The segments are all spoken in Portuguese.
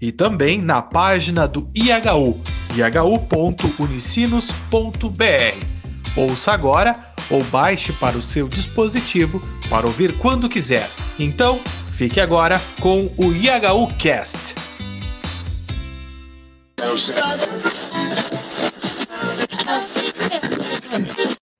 e também na página do IHU, ihu.unicinos.br. Ouça agora ou baixe para o seu dispositivo para ouvir quando quiser. Então, fique agora com o IHU Cast.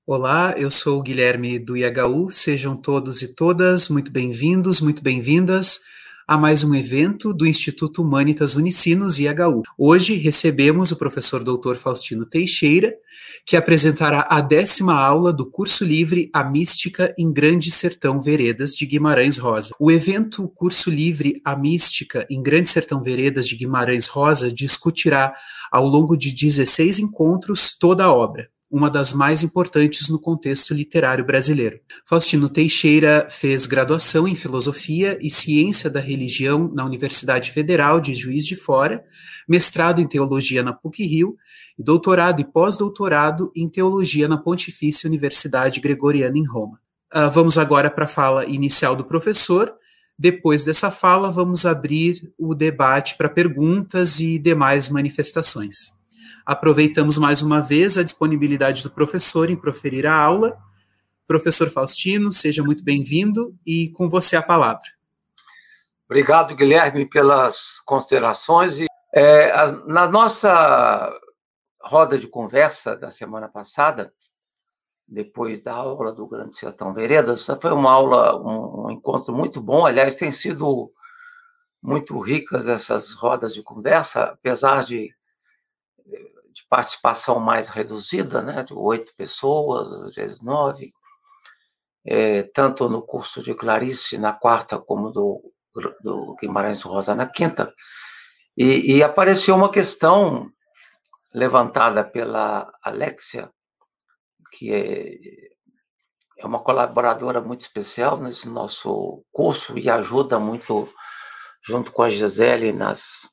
Olá, eu sou o Guilherme do IHU. Sejam todos e todas muito bem-vindos, muito bem-vindas a mais um evento do Instituto Humanitas Unicinos IHU. Hoje recebemos o professor Dr. Faustino Teixeira, que apresentará a décima aula do curso livre A Mística em Grande Sertão Veredas de Guimarães Rosa. O evento Curso Livre A Mística em Grande Sertão Veredas de Guimarães Rosa discutirá ao longo de 16 encontros toda a obra uma das mais importantes no contexto literário brasileiro. Faustino Teixeira fez graduação em Filosofia e Ciência da Religião na Universidade Federal de Juiz de Fora, mestrado em Teologia na PUC-Rio e doutorado e pós-doutorado em Teologia na Pontifícia Universidade Gregoriana em Roma. Uh, vamos agora para a fala inicial do professor. Depois dessa fala, vamos abrir o debate para perguntas e demais manifestações. Aproveitamos mais uma vez a disponibilidade do professor em proferir a aula. Professor Faustino, seja muito bem-vindo e com você a palavra. Obrigado, Guilherme, pelas considerações. E, é, a, na nossa roda de conversa da semana passada, depois da aula do Grande Sertão Veredas, foi uma aula, um, um encontro muito bom. Aliás, tem sido muito ricas essas rodas de conversa, apesar de participação mais reduzida, né, de oito pessoas, às vezes nove, é, tanto no curso de Clarice na quarta como do, do Guimarães Rosa na quinta, e, e apareceu uma questão levantada pela Alexia, que é, é uma colaboradora muito especial nesse nosso curso e ajuda muito, junto com a Gisele, nas,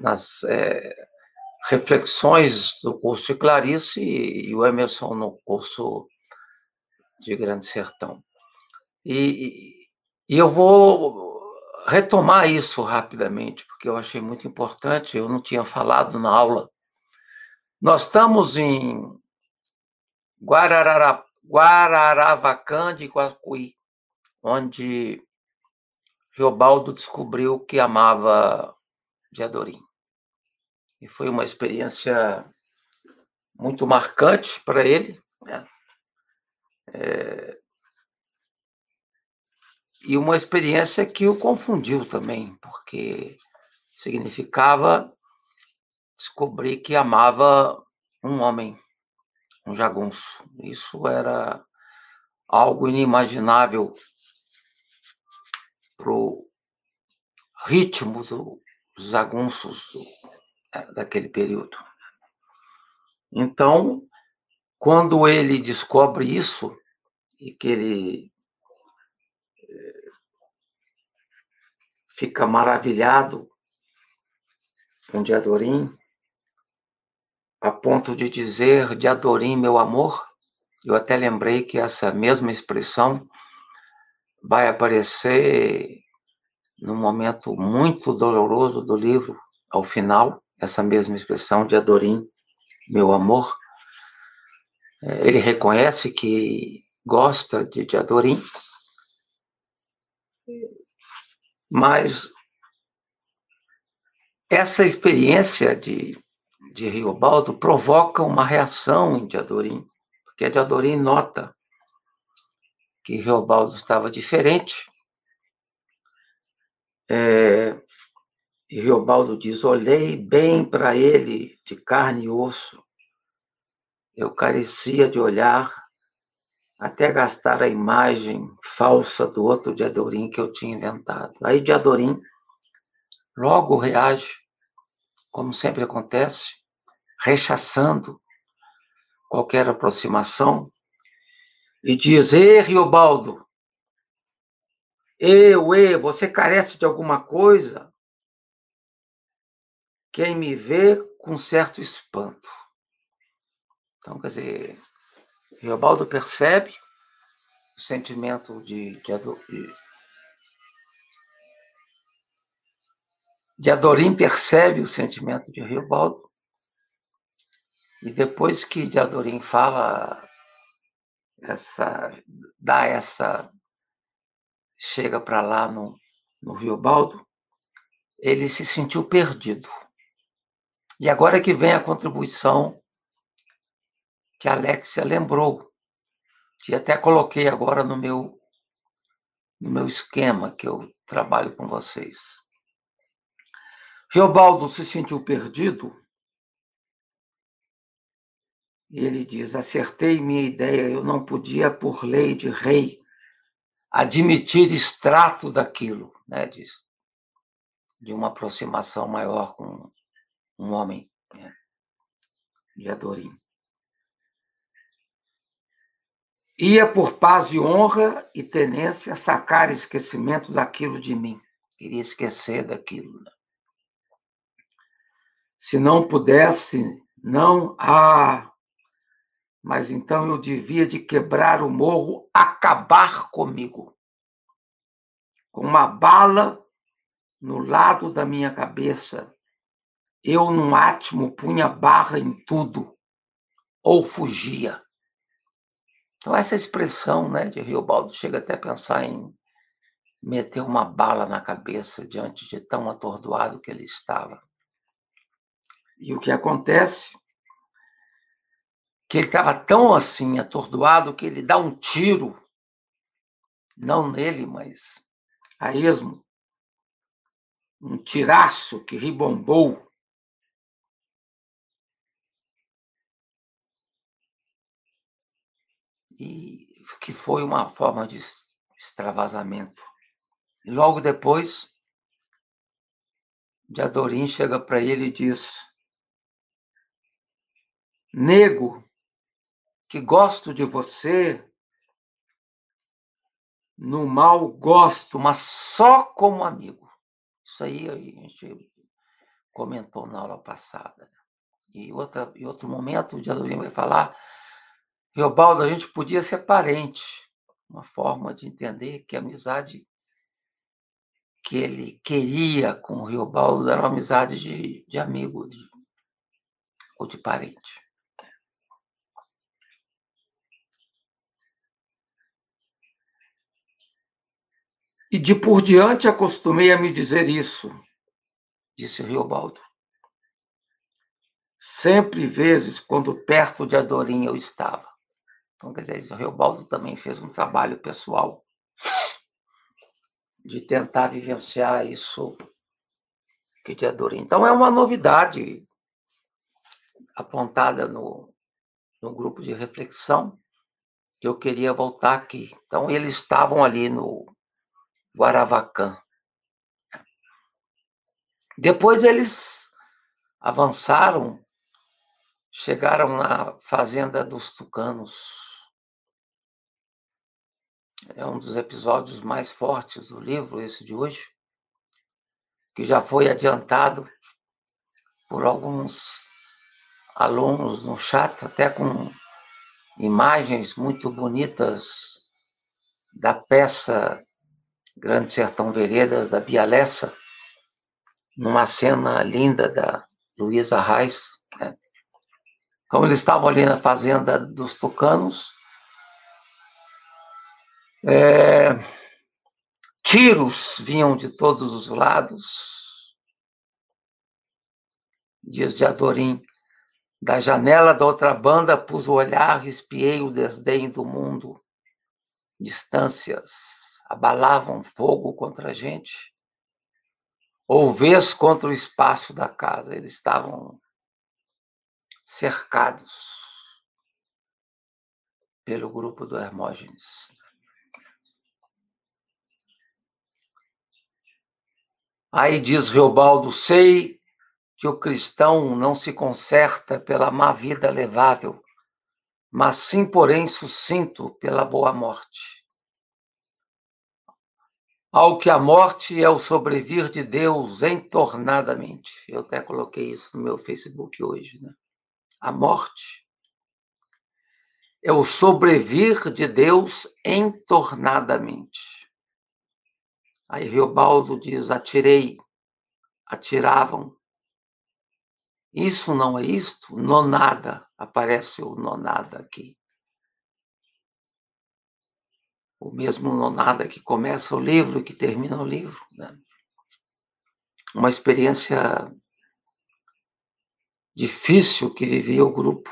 nas é, reflexões do curso de Clarice e, o Emerson no curso de Grande Sertão. E, e eu vou retomar isso rapidamente, porque eu achei muito importante, eu não tinha falado na aula. Nós estamos em Guararara, Guararavacã de Guacuí, onde Riobaldo descobriu que amava Diadorim e foi uma experiência muito marcante para ele. Né? É... E uma experiência que o confundiu também, porque significava descobrir que amava um homem, um jagunço. Isso era algo inimaginável para o ritmo dos jagunços daquele período. Então, quando ele descobre isso, e que ele eh, fica maravilhado com Diadorim, a ponto de dizer Diadorim, meu amor, eu até lembrei que essa mesma expressão vai aparecer num momento muito doloroso do livro, ao final, essa mesma expressão de Adorim, meu amor. É, ele reconhece que gosta de, de Adorim, mas essa experiência de, de Riobaldo provoca uma reação em Diadorim, porque Diadorim nota que Riobaldo estava diferente, é, e Riobaldo diz: Olhei bem para ele de carne e osso. Eu carecia de olhar até gastar a imagem falsa do outro Diadorim que eu tinha inventado. Aí Diadorim logo reage, como sempre acontece, rechaçando qualquer aproximação e diz: Ei, Riobaldo, eu, e, você carece de alguma coisa? Quem me vê com certo espanto. Então, quer dizer, Riobaldo percebe o sentimento de, de, de Adorim percebe o sentimento de Riobaldo. E depois que de Adorim fala essa dá essa chega para lá no, no Rio Baldo, ele se sentiu perdido. E agora que vem a contribuição que a Alexia lembrou, que até coloquei agora no meu no meu esquema que eu trabalho com vocês. Riobaldo se sentiu perdido e ele diz: acertei minha ideia, eu não podia, por lei de rei, admitir extrato daquilo, né, diz, de uma aproximação maior com um homem né, de Adorim. Ia por paz e honra e tenência sacar esquecimento daquilo de mim. Queria esquecer daquilo. Né? Se não pudesse, não há mas então eu devia de quebrar o morro, acabar comigo. Com uma bala no lado da minha cabeça, eu num átimo punha barra em tudo, ou fugia. Então essa expressão né, de Riobaldo chega até a pensar em meter uma bala na cabeça diante de tão atordoado que ele estava. E o que acontece que ele estava tão assim atordoado que ele dá um tiro, não nele, mas a esmo, um tiraço que ribombou. E que foi uma forma de extravasamento. E logo depois, Diadorim chega para ele e diz: Nego, que gosto de você, no mal gosto, mas só como amigo. Isso aí a gente comentou na aula passada. E outra, em outro momento, o Diadorim vai falar, Riobaldo, a gente podia ser parente. Uma forma de entender que a amizade que ele queria com o Riobaldo era uma amizade de, de amigo de, ou de parente. E de por diante acostumei a me dizer isso, disse Riobaldo. Sempre vezes quando perto de Adorim eu estava. Então, quer dizer, o Riobaldo também fez um trabalho pessoal de tentar vivenciar isso que de Adorim. Então, é uma novidade apontada no, no grupo de reflexão que eu queria voltar aqui. Então, eles estavam ali no Guaravacã. Depois eles avançaram, chegaram na fazenda dos tucanos. É um dos episódios mais fortes do livro, esse de hoje, que já foi adiantado por alguns alunos no chat, até com imagens muito bonitas da peça Grande Sertão Veredas, da Bia Lessa, numa cena linda da Luísa Reis. Né? Então, eles estavam ali na fazenda dos tucanos. É, tiros vinham de todos os lados. Dias de Adorim. Da janela da outra banda pus o olhar, espiei o desdém do mundo. Distâncias, abalavam fogo contra a gente, ou vez contra o espaço da casa. Eles estavam cercados pelo grupo do Hermógenes. Aí diz Reobaldo: sei que o cristão não se conserta pela má vida levável, mas sim, porém, sucinto pela boa morte. Ao que a morte é o sobrevir de Deus entornadamente. Eu até coloquei isso no meu Facebook hoje, né? A morte é o sobrevir de Deus entornadamente. Aí Riobaldo diz: atirei, atiravam. Isso não é isto? Nonada, aparece o nonada aqui. o mesmo nonada que começa o livro e que termina o livro. Né? Uma experiência difícil que vivia o grupo,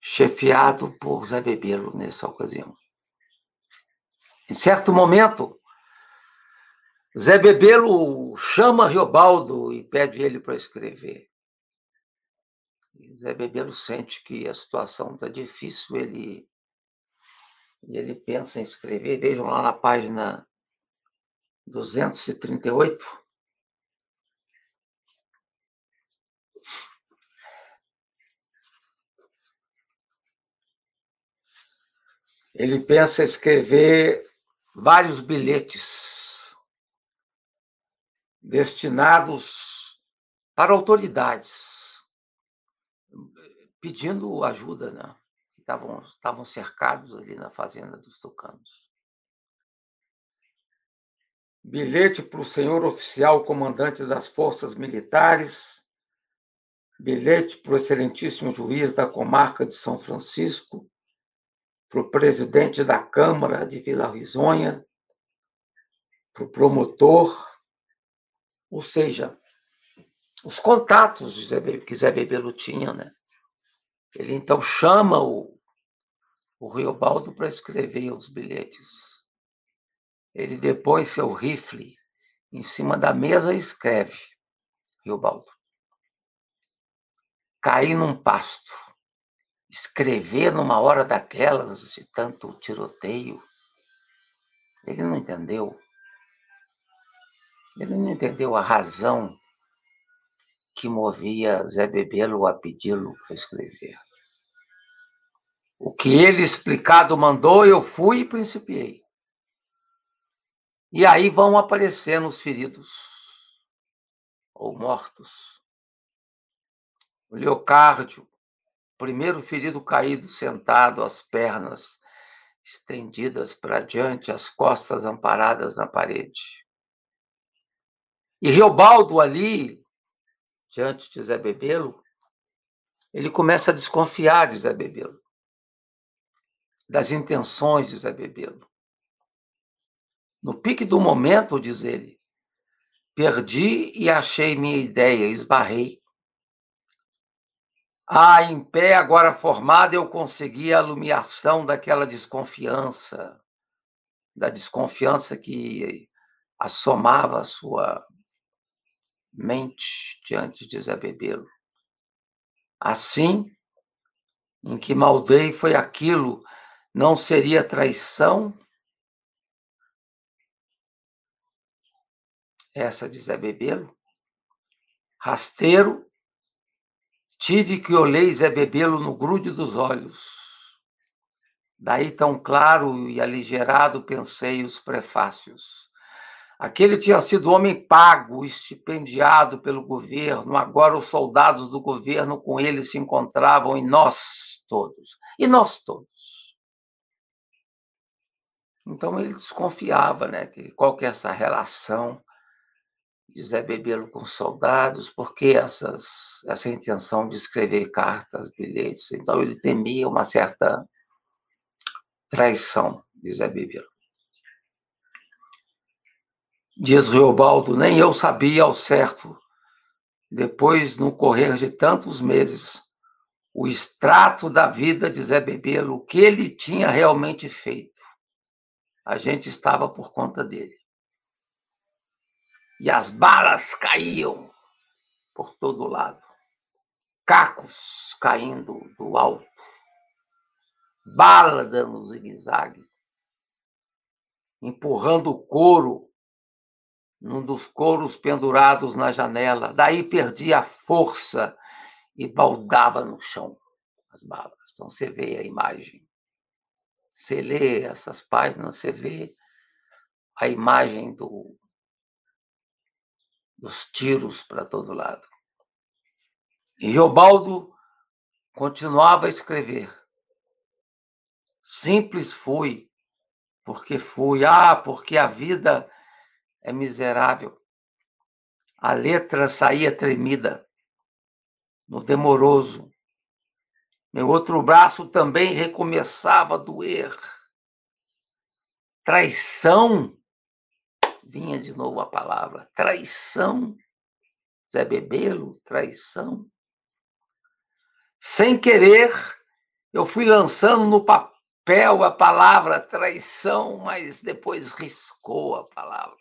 chefiado por Zé Bebelo nessa ocasião. Em certo momento, Zé Bebelo chama Riobaldo e pede ele para escrever. Zé Bebelo sente que a situação está difícil, ele ele pensa em escrever, vejam lá na página 238. Ele pensa em escrever vários bilhetes destinados para autoridades, pedindo ajuda, né? estavam, estavam cercados ali na fazenda dos tucanos. Bilhete para o senhor oficial comandante das forças militares, bilhete para o excelentíssimo juiz da comarca de São Francisco, para o presidente da Câmara de Vila Risonha, para o promotor, ou seja, os contatos que Zé Bebelo tinha, né? Ele então chama o, o Riobaldo para escrever os bilhetes. Ele depõe seu rifle em cima da mesa e escreve, Riobaldo. Cair num pasto, escrever numa hora daquelas de tanto tiroteio. Ele não entendeu. Ele não entendeu a razão que movia Zé Bebelo a pedi-lo para escrever. O que ele explicado mandou, eu fui e principiei. E aí vão aparecendo os feridos ou mortos. O Leocárdio, primeiro ferido caído, sentado, as pernas estendidas para diante, as costas amparadas na parede. E Riobaldo ali, diante de Zé Bebelo, ele começa a desconfiar de Zé Bebelo das intenções de Zé Bebelo. No pique do momento, diz ele, perdi e achei minha ideia, esbarrei. Ah, em pé, agora formada, eu consegui a alumiação daquela desconfiança, da desconfiança que assomava a sua mente diante de Zé Bebelo. Assim, em que maldei foi aquilo não seria traição? Essa de Zé Bebelo. Rasteiro, tive que olhei Zé Bebelo no grude dos olhos. Daí tão claro e aligerado pensei os prefácios. Aquele tinha sido homem pago, estipendiado pelo governo, agora os soldados do governo com ele se encontravam e nós todos. E nós todos. Então ele desconfiava, né? Que qual que é essa relação Zé Bebelo com soldados, por que essas, essa intenção de escrever cartas, bilhetes? Então ele temia uma certa traição Zé Bebelo. Diz Riobaldo, nem eu sabia ao certo, depois, no correr de tantos meses, o extrato da vida de Zé Bebelo, o que ele tinha realmente feito a gente estava por conta dele. E as balas caíam por todo lado. Cacos caindo do alto. Bala dando zigue-zague. Empurrando o couro num dos couros pendurados na janela. Daí perdia a força e baldava no chão. as balas. Então você vê a imagem. Você lê essas páginas, você vê a imagem do, dos tiros para todo lado. E Geobaldo continuava a escrever. Simples fui, porque fui. Ah, porque a vida é miserável. A letra saía tremida, no demoroso. Meu outro braço também recomeçava a doer. Traição. Vinha de novo a palavra. Traição. Zé Bebelo, traição. Sem querer, eu fui lançando no papel a palavra traição, mas depois riscou a palavra.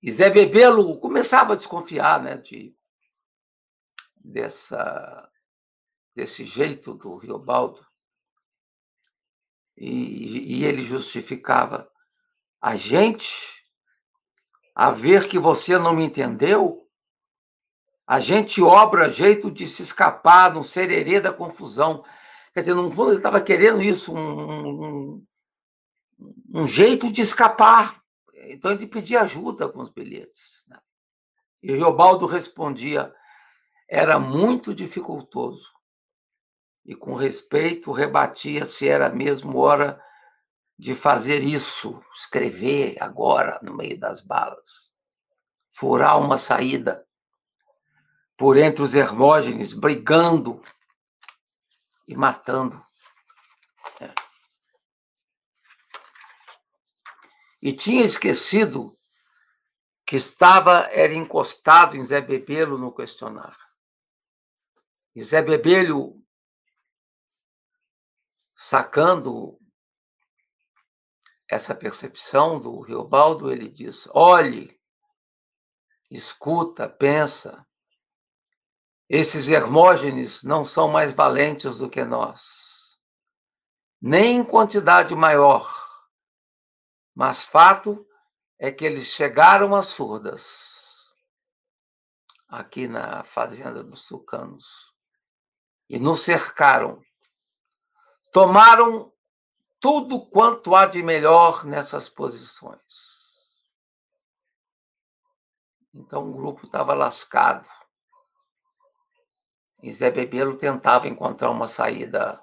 E Zé Bebelo começava a desconfiar né, de, dessa, desse jeito do Riobaldo. E, e ele justificava a gente a ver que você não me entendeu, a gente obra jeito de se escapar no sererê da confusão. Quer dizer, no fundo, ele estava querendo isso, um, um, um jeito de escapar. Então ele pedia ajuda com os bilhetes. Né? E o Riobaldo respondia: era muito dificultoso. E com respeito rebatia se era mesmo hora de fazer isso, escrever agora no meio das balas, furar uma saída por entre os Hermógenes, brigando e matando. É. e tinha esquecido que estava era encostado em Zé Bebelo no questionário. E Zé Bebelo, sacando essa percepção do Riobaldo, ele diz: olhe, escuta, pensa. Esses Hermógenes não são mais valentes do que nós, nem em quantidade maior mas fato é que eles chegaram a surdas aqui na fazenda dos Sucanos e nos cercaram. Tomaram tudo quanto há de melhor nessas posições. Então o grupo estava lascado. E Zé Bebelo tentava encontrar uma saída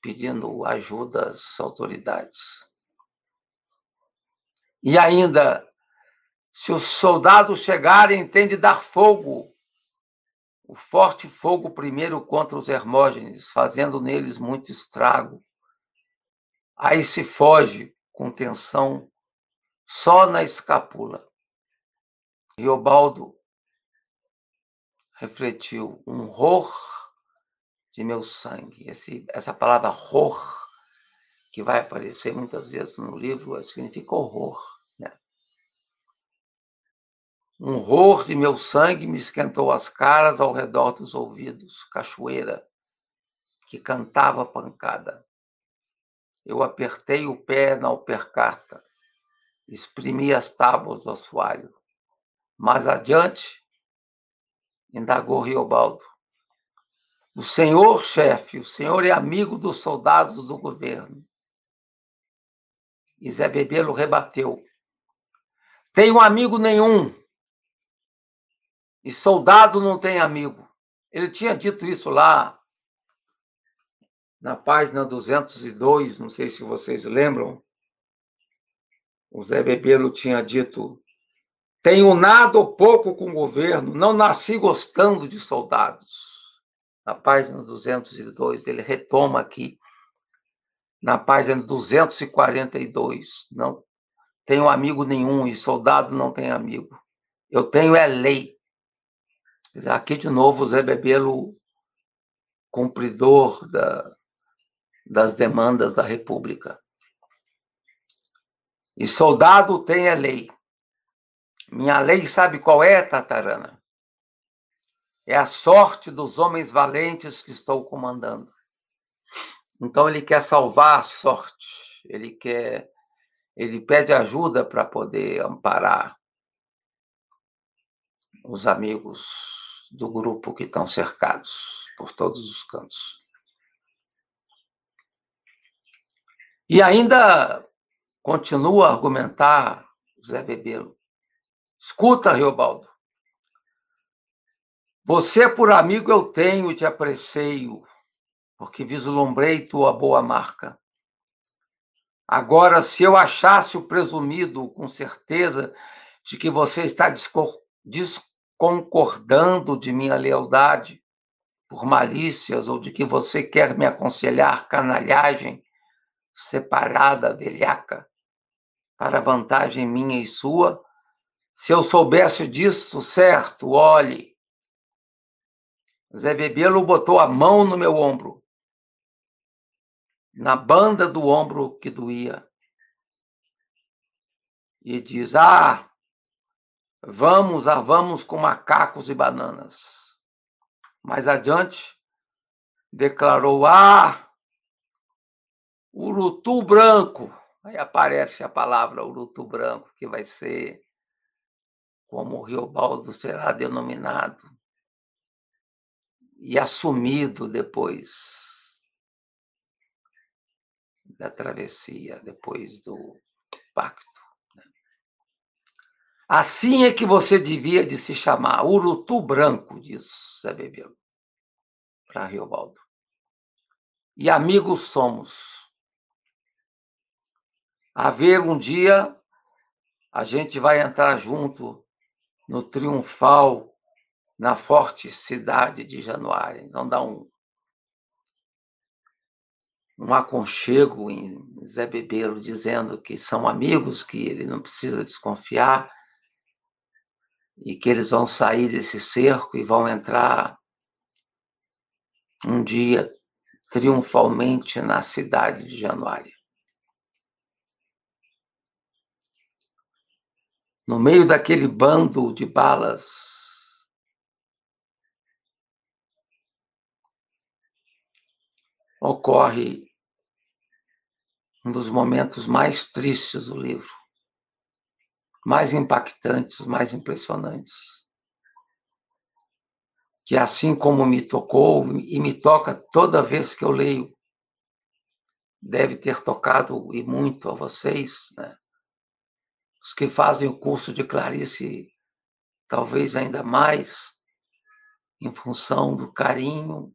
pedindo ajuda às autoridades. E ainda, se os soldados chegarem, tem de dar fogo, o forte fogo primeiro contra os Hermógenes, fazendo neles muito estrago. Aí se foge com tensão só na escapula. Riobaldo refletiu um horror de meu sangue. Esse, essa palavra horror que vai aparecer muitas vezes no livro, significa horror. Né? Um horror de meu sangue me esquentou as caras ao redor dos ouvidos, cachoeira, que cantava pancada. Eu apertei o pé na alpercata, exprimi as tábuas do assoalho. Mais adiante, indagou Riobaldo. O senhor, chefe, o senhor é amigo dos soldados do governo. E Zé Bebelo rebateu. Tenho amigo nenhum. E soldado não tem amigo. Ele tinha dito isso lá na página 202, não sei se vocês lembram. O Zé Bebelo tinha dito: Tenho nada ou pouco com o governo, não nasci gostando de soldados. Na página 202, ele retoma aqui na página 242. Não tenho amigo nenhum e soldado não tem amigo. Eu tenho é lei. Aqui de novo, Zé Bebelo, cumpridor da, das demandas da República. E soldado tem é lei. Minha lei sabe qual é, Tatarana? É a sorte dos homens valentes que estou comandando. Então ele quer salvar a sorte, ele quer, ele pede ajuda para poder amparar os amigos do grupo que estão cercados por todos os cantos. E ainda continua a argumentar Zé Bebelo. Escuta, Riobaldo. Você por amigo eu tenho te aprecio, porque vislumbrei tua boa marca. Agora, se eu achasse o presumido com certeza de que você está desconcordando de minha lealdade por malícias ou de que você quer me aconselhar canalhagem separada, velhaca, para vantagem minha e sua, se eu soubesse disso, certo, olhe. Zé Bebelo botou a mão no meu ombro na banda do ombro que doía. E diz: Ah, vamos, ah, vamos com macacos e bananas. Mais adiante, declarou: Ah, urutu branco. Aí aparece a palavra urutu branco, que vai ser como o Rio Baldo será denominado e assumido depois da travessia, depois do pacto. Né? Assim é que você devia de se chamar Urutu Branco, diz Zé Bebelo, para Riobaldo. E amigos somos. A ver um dia a gente vai entrar junto no triunfal na forte cidade de Januário. Então dá um um aconchego em Zé Bebelo, dizendo que são amigos, que ele não precisa desconfiar e que eles vão sair desse cerco e vão entrar um dia triunfalmente na cidade de Januário. No meio daquele bando de balas, ocorre um dos momentos mais tristes do livro, mais impactantes, mais impressionantes. Que assim como me tocou e me toca toda vez que eu leio, deve ter tocado e muito a vocês, né? Os que fazem o curso de Clarice, talvez ainda mais, em função do carinho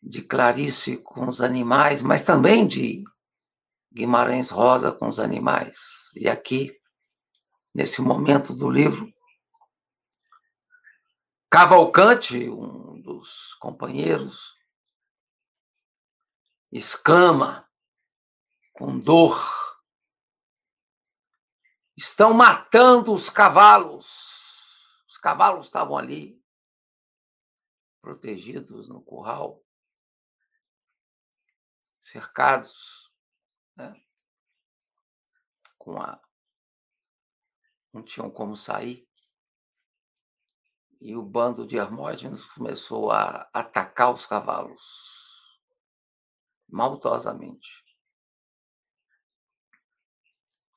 de Clarice com os animais, mas também de Guimarães Rosa com os animais. E aqui, nesse momento do livro, Cavalcante, um dos companheiros, exclama com dor: Estão matando os cavalos. Os cavalos estavam ali, protegidos no curral, cercados né? com a. Não tinham como sair. E o bando de Hermógenes começou a atacar os cavalos, maldosamente.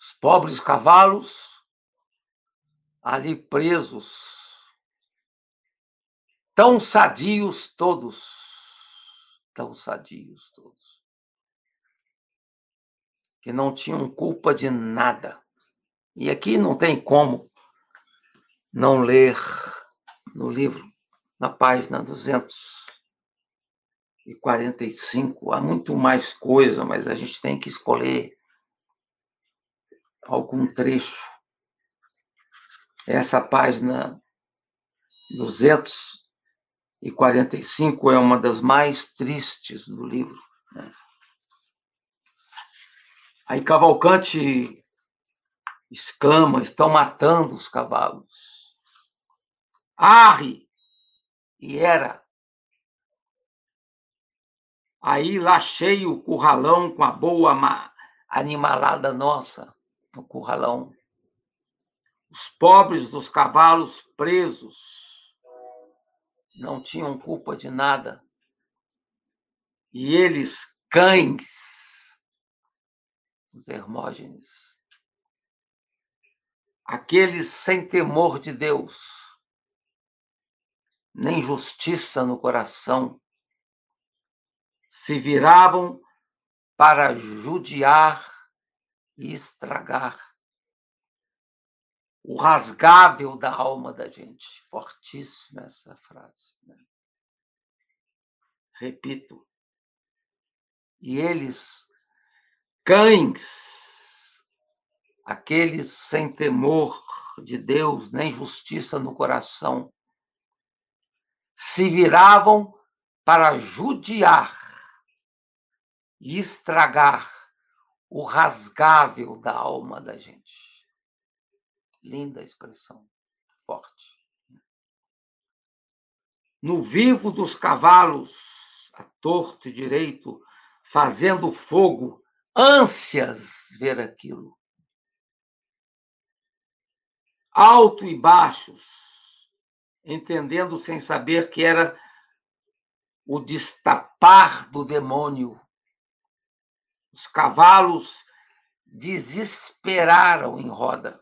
Os pobres cavalos ali presos, tão sadios todos, tão sadios todos. Que não tinham culpa de nada. E aqui não tem como não ler no livro, na página 245, há muito mais coisa, mas a gente tem que escolher algum trecho. Essa página 245 é uma das mais tristes do livro. Né? Aí Cavalcante exclama: estão matando os cavalos. Arre! E era. Aí lachei o curralão com a boa animalada nossa, no curralão. Os pobres dos cavalos presos não tinham culpa de nada. E eles, cães, os Hermógenes. Aqueles sem temor de Deus, nem justiça no coração. Se viravam para judiar e estragar o rasgável da alma da gente. Fortíssima essa frase. Né? Repito. E eles, cães, aqueles sem temor de Deus, nem justiça no coração, se viravam para judiar e estragar o rasgável da alma da gente. Linda expressão, forte. No vivo dos cavalos, a torto e direito, fazendo fogo, ânsias ver aquilo. Alto e baixos, entendendo sem saber que era o destapar do demônio. Os cavalos desesperaram em roda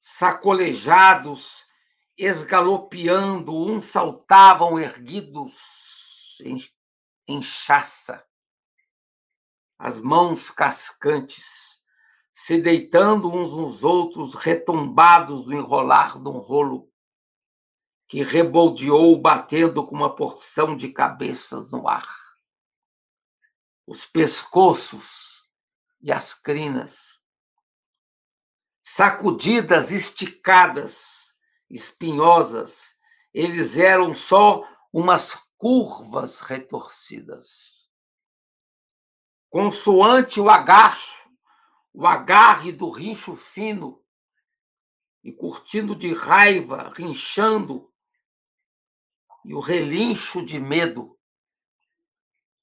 sacolejados, esgalopeando, uns saltavam erguidos em, em chaça, as mãos cascantes, se deitando uns nos outros, retombados do enrolar de um rolo que reboldeou, batendo com uma porção de cabeças no ar. Os pescoços e as crinas sacudidas, esticadas, espinhosas, eles eram só umas curvas retorcidas. Consoante o agacho, o agarre do rincho fino, e curtindo de raiva, rinchando, e o relincho de medo.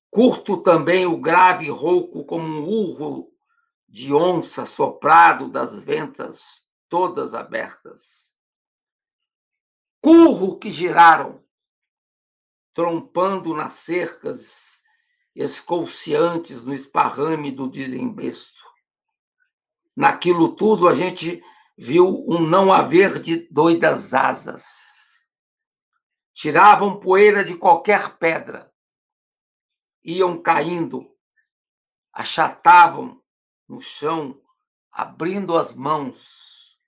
Curto também o grave rouco como um urro de onça soprado das ventas todas abertas. Curro que giraram, trompando nas cercas escolciantes no esparrame do desembesto. Naquilo tudo a gente viu um não haver de doidas asas. Tiravam poeira de qualquer pedra, iam caindo, achatavam no chão, abrindo as mãos.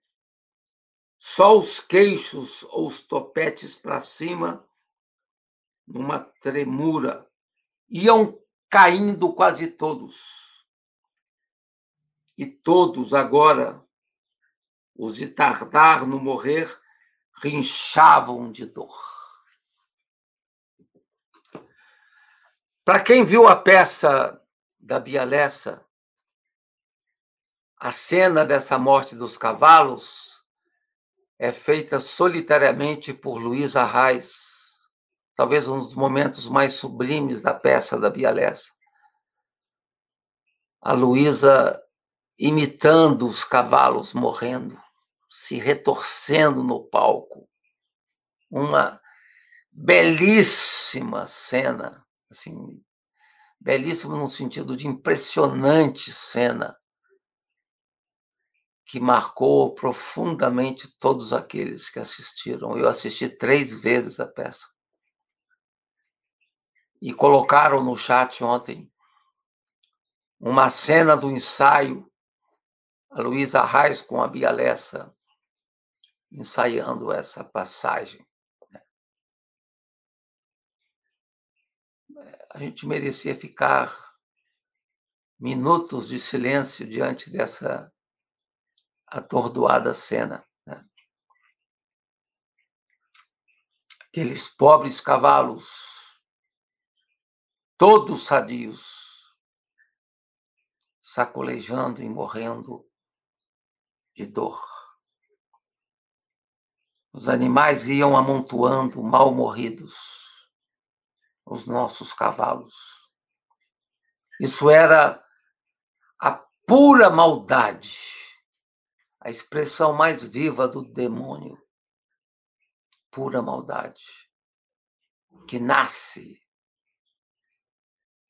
Só os queixos ou os topetes para cima, numa tremura. Iam caindo quase todos. E todos agora, os de tardar no morrer, rinchavam de dor. Para quem viu a peça da Bialessa, a cena dessa morte dos cavalos é feita solitariamente por Luiz Arraes, talvez um dos momentos mais sublimes da peça da Bialessa. A Luísa imitando os cavalos morrendo, se retorcendo no palco. Uma belíssima cena, assim, belíssima no sentido de impressionante cena que marcou profundamente todos aqueles que assistiram. Eu assisti três vezes a peça. E colocaram no chat ontem uma cena do ensaio, a Luísa Reis com a Bia Lessa ensaiando essa passagem. A gente merecia ficar minutos de silêncio diante dessa atordoada cena. Né? Aqueles pobres cavalos, todos sadios, sacolejando e morrendo de dor. Os animais iam amontoando, mal morridos, os nossos cavalos. Isso era a pura maldade a expressão mais viva do demônio, pura maldade, que nasce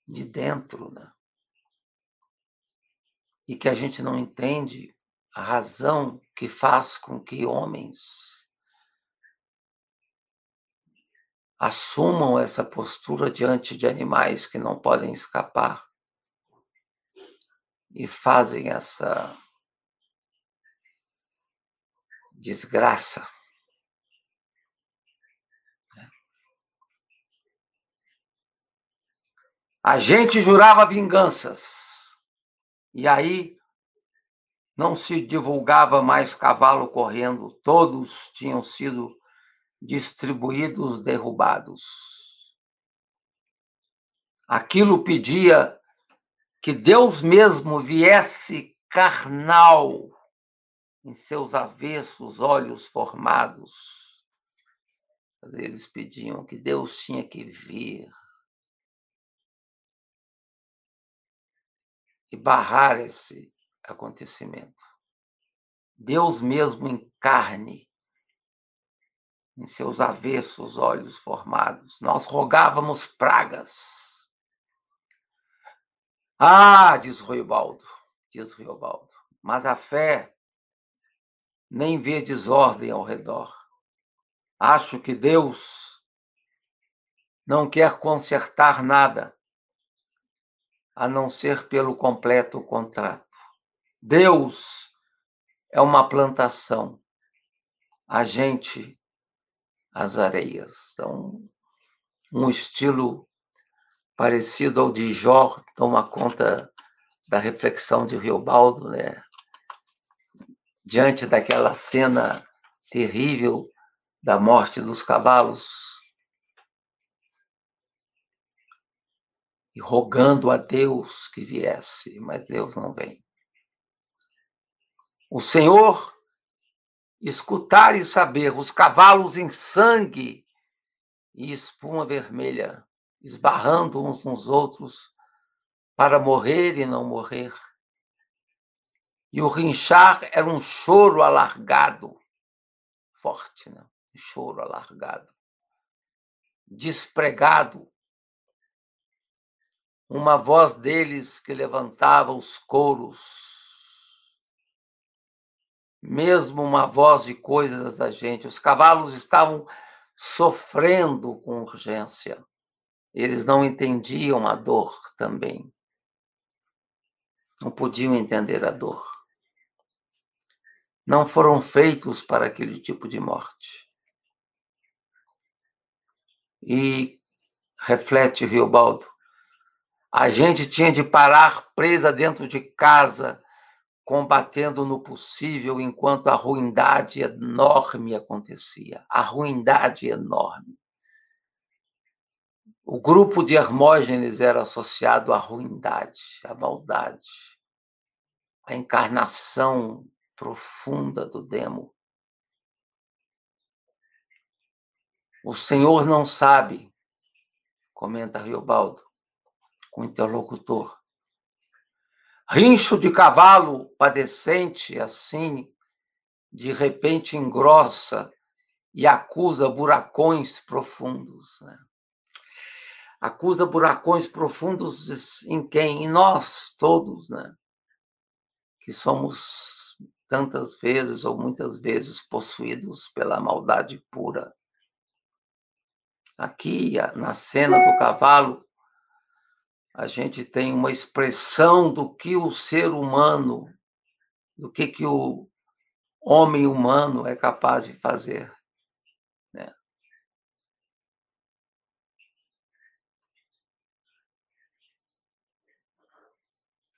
de dentro, né? E que a gente não entende a razão que faz com que homens assumam essa postura diante de animais que não podem escapar e fazem essa desgraça. A gente jurava vinganças. E aí não se divulgava mais cavalo correndo, todos tinham sido distribuídos, derrubados. Aquilo pedia que Deus mesmo viesse carnal em seus avessos olhos formados. Eles pediam que Deus tinha que vir e barrar esse acontecimento. Deus mesmo em carne, em seus avessos olhos formados. Nós rogávamos pragas. Ah, diz Riobaldo, diz Riobaldo, mas a fé nem vê desordem ao redor. Acho que Deus não quer consertar nada a não ser pelo completo contrato. Deus é uma plantação, a gente as areias. Então, um estilo parecido ao de Jó toma conta da reflexão de Riobaldo, né? Diante daquela cena terrível da morte dos cavalos, e rogando a Deus que viesse, mas Deus não vem. O Senhor escutar e saber os cavalos em sangue e espuma vermelha, esbarrando uns nos outros para morrer e não morrer. E o rinchar era um choro alargado, forte, né? Um choro alargado, despregado, uma voz deles que levantava os couros, mesmo uma voz de coisas da gente. Os cavalos estavam sofrendo com urgência. Eles não entendiam a dor também. Não podiam entender a dor. Não foram feitos para aquele tipo de morte. E reflete Riobaldo, a gente tinha de parar presa dentro de casa, combatendo no possível enquanto a ruindade enorme acontecia. A ruindade enorme. O grupo de Hermógenes era associado à ruindade, à maldade, à encarnação profunda do demo. O Senhor não sabe, comenta Riobaldo, com o interlocutor. Rincho de cavalo padecente, assim, de repente engrossa e acusa buracões profundos. Né? Acusa buracões profundos em quem? Em nós todos, né? Que somos tantas vezes ou muitas vezes possuídos pela maldade pura. Aqui, na cena do cavalo, a gente tem uma expressão do que o ser humano, do que, que o homem humano é capaz de fazer. Né?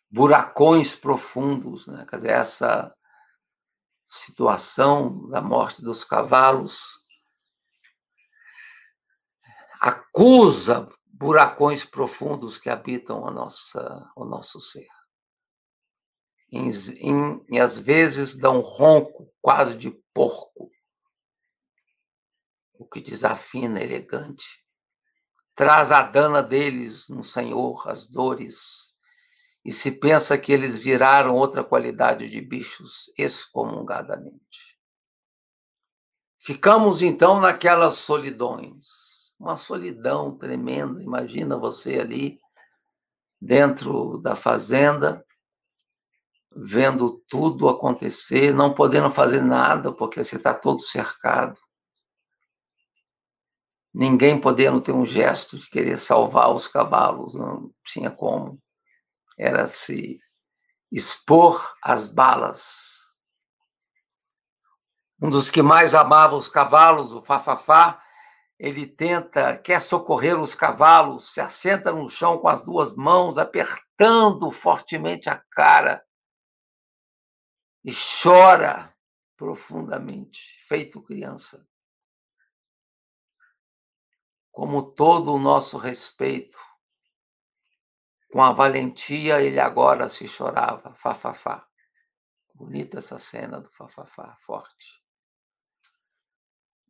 Buracões profundos, né? quer dizer, essa situação da morte dos cavalos acusa buracões profundos que habitam a nossa, o nosso ser. E às vezes dão ronco quase de porco, o que desafina elegante. Traz a dana deles no Senhor as dores, e se pensa que eles viraram outra qualidade de bichos excomungadamente. Ficamos então naquelas solidões, uma solidão tremenda. Imagina você ali dentro da fazenda, vendo tudo acontecer, não podendo fazer nada porque você está todo cercado. ninguém podendo ter um gesto de querer salvar os cavalos, não tinha como. Era se expor às balas. Um dos que mais amava os cavalos, o Fafafá, ele tenta, quer socorrer os cavalos, se assenta no chão com as duas mãos, apertando fortemente a cara e chora profundamente, feito criança. Como todo o nosso respeito, com a valentia, ele agora se chorava, fafafá. Bonita essa cena do fafafá, forte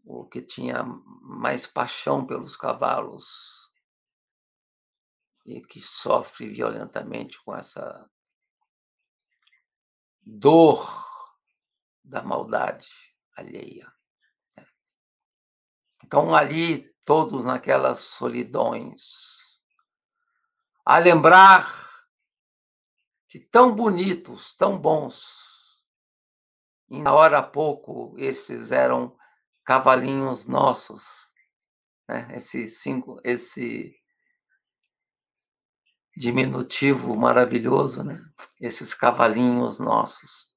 o que tinha mais paixão pelos cavalos e que sofre violentamente com essa dor da maldade alheia. Né. Então, ali, todos naquelas solidões, a lembrar que tão bonitos, tão bons, e na hora há pouco esses eram cavalinhos nossos, né? esse cinco, esse diminutivo maravilhoso, né? Esses cavalinhos nossos,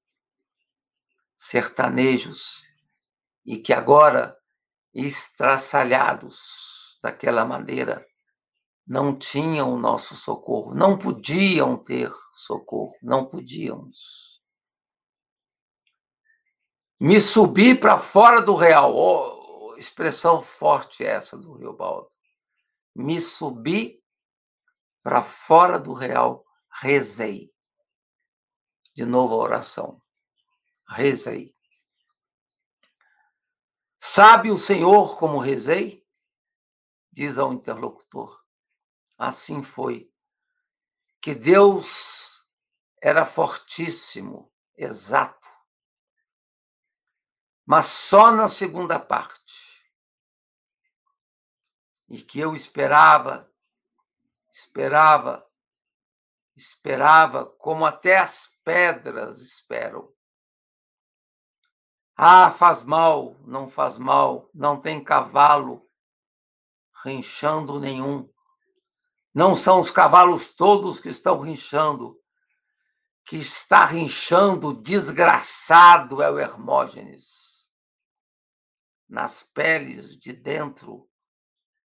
sertanejos, e que agora, estraçalhados daquela maneira, não tinham o nosso socorro, não podiam ter socorro, não podíamos me subi para fora do real. Oh, expressão forte essa do Rio Baldo. Me subi para fora do real, rezei. De novo a oração. Rezei. Sabe o Senhor como rezei? Diz ao interlocutor. Assim foi. Que Deus era fortíssimo, exato mas só na segunda parte. E que eu esperava, esperava, esperava, como até as pedras esperam. Ah, faz mal, não faz mal, não tem cavalo rinchando nenhum. Não são os cavalos todos que estão rinchando. Que está rinchando, desgraçado é o Hermógenes nas peles de dentro,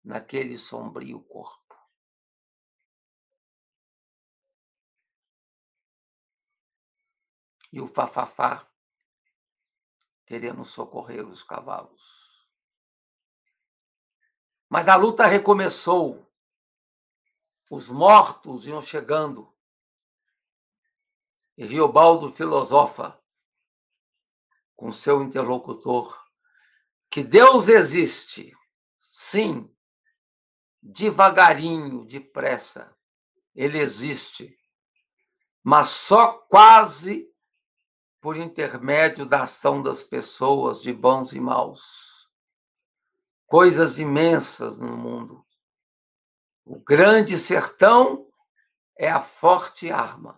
naquele sombrio corpo. E o Fafafá querendo socorrer os cavalos. Mas a luta recomeçou. Os mortos iam chegando. E Riobaldo filosofa com seu interlocutor que Deus existe, sim, devagarinho, depressa, ele existe, mas só quase por intermédio da ação das pessoas, de bons e maus. Coisas imensas no mundo. O grande sertão é a forte arma.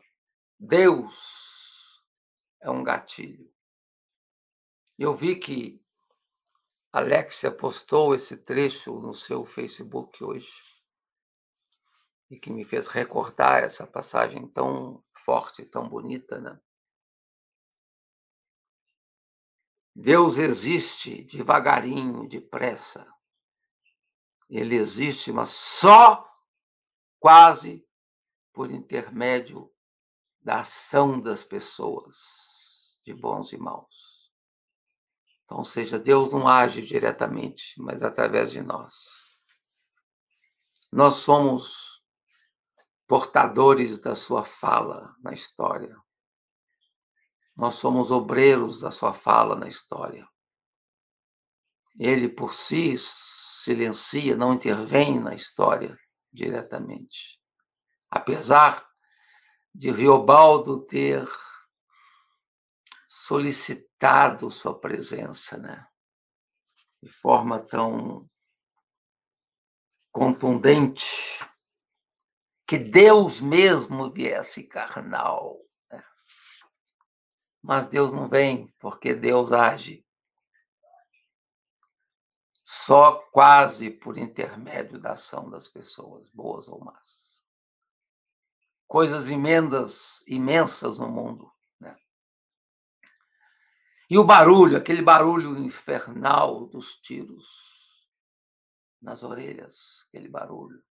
Deus é um gatilho. Eu vi que Alexia postou esse trecho no seu Facebook hoje e que me fez recordar essa passagem tão forte, tão bonita, né? Deus existe devagarinho, depressa. Ele existe, mas só quase por intermédio da ação das pessoas, de bons e maus. Então, ou seja, Deus não age diretamente, mas através de nós. Nós somos portadores da sua fala na história. Nós somos obreiros da sua fala na história. Ele por si silencia, não intervém na história diretamente. Apesar de Riobaldo ter solicitado sua presença, né? De forma tão contundente, que Deus mesmo viesse carnal. Né? Mas Deus não vem, porque Deus age só quase por intermédio da ação das pessoas, boas ou más. Coisas imensas, imensas no mundo. E o barulho, aquele barulho infernal dos tiros nas orelhas, aquele barulho.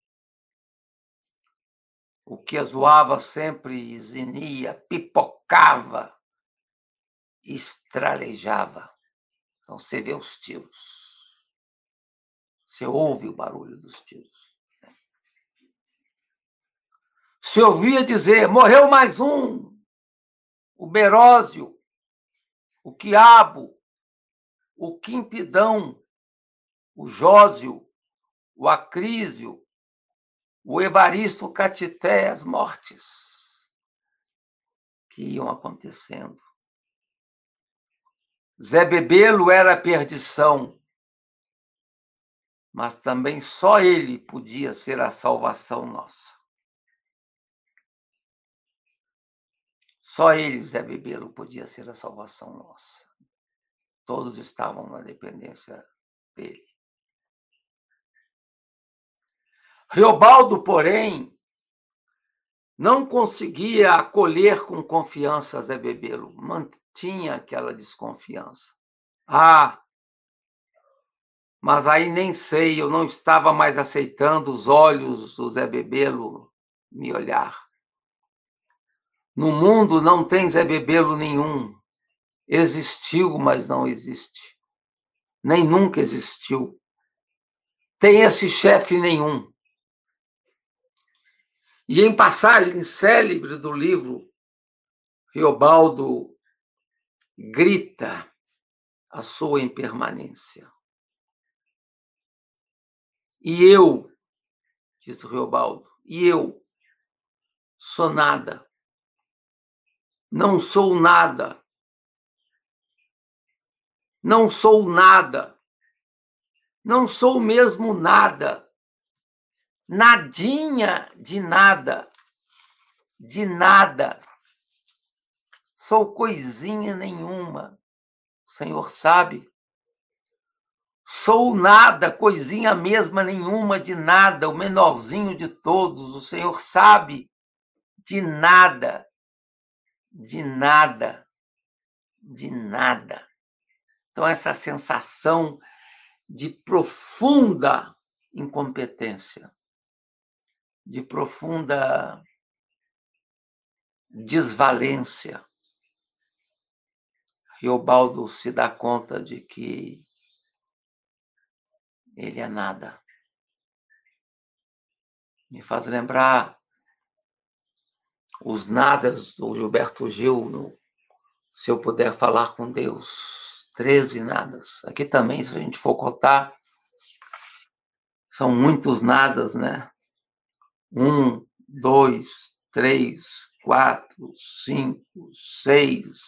O que zoava sempre zinia, pipocava, estralejava. Então você vê os tiros. Você ouve o barulho dos tiros. Se ouvia dizer: morreu mais um, o Berósio, o Quiabo, o Quimpidão, o Jósio, o Acrísio, o Evaristo Catité, as mortes que iam acontecendo. Zé Bebelo era a perdição, mas também só ele podia ser a salvação nossa. Só ele, Zé Bebelo, podia ser a salvação nossa. Todos estavam na dependência dele. Riobaldo, porém, não conseguia acolher com confiança Zé Bebelo, mantinha aquela desconfiança. Ah, mas aí nem sei, eu não estava mais aceitando os olhos do Zé Bebelo me olhar. No mundo não tem Zé Bebelo nenhum. Existiu, mas não existe. Nem nunca existiu. Tem esse chefe nenhum. E em passagem célebre do livro, Riobaldo grita a sua impermanência. E eu, diz Riobaldo, e eu sou nada. Não sou nada. Não sou nada. Não sou mesmo nada nadinha de nada, de nada. Sou coisinha nenhuma, o Senhor sabe. Sou nada, coisinha mesma nenhuma de nada, o menorzinho de todos, o Senhor sabe. De nada, de nada, de nada. Então, essa sensação de profunda incompetência de profunda desvalência. Riobaldo se dá conta de que ele é nada. Me faz lembrar os nadas do Gilberto Gil no Se Eu Puder Falar com Deus. Treze nadas. Aqui também, se a gente for contar, são muitos nadas, né? Um, dois, três, quatro, cinco, seis,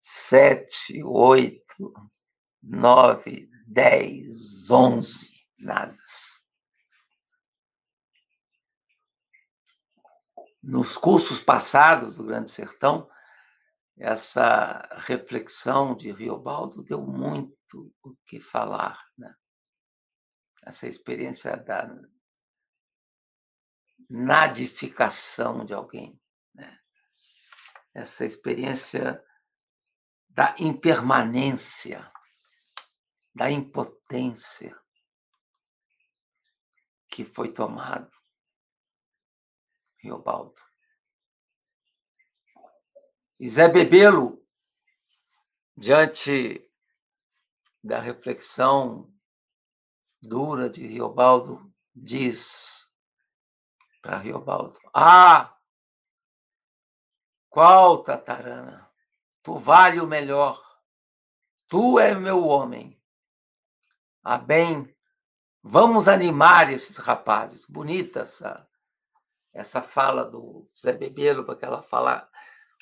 sete, oito, nove, dez, onze nadas. Nos cursos passados do Grande Sertão, essa reflexão de Riobaldo deu muito o que falar. Né? essa experiência da nadificação de alguém, né? essa experiência da impermanência, da impotência que foi tomado Riobaldo. E Zé Bebelo, diante da reflexão dura de Riobaldo diz para Riobaldo: Ah, qual tatarana? Tu vale o melhor. Tu é meu homem. Ah, bem, vamos animar esses rapazes. Bonita essa, essa fala do Zé Bebelo, porque ela fala.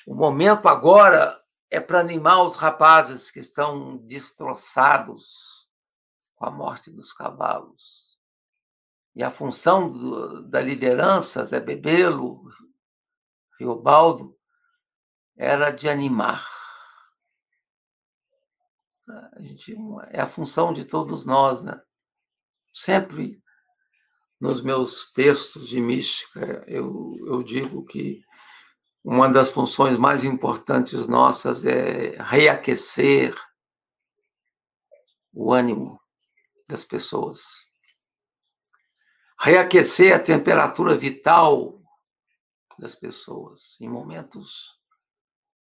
O momento agora é para animar os rapazes que estão destroçados com a morte dos cavalos. E a função do, da liderança, Zé Bebelo, Riobaldo, era de animar. A gente, é a função de todos nós, né? Sempre nos meus textos de mística, eu, eu digo que uma das funções mais importantes nossas é reaquecer o ânimo das pessoas. Reaquecer a temperatura vital das pessoas em momentos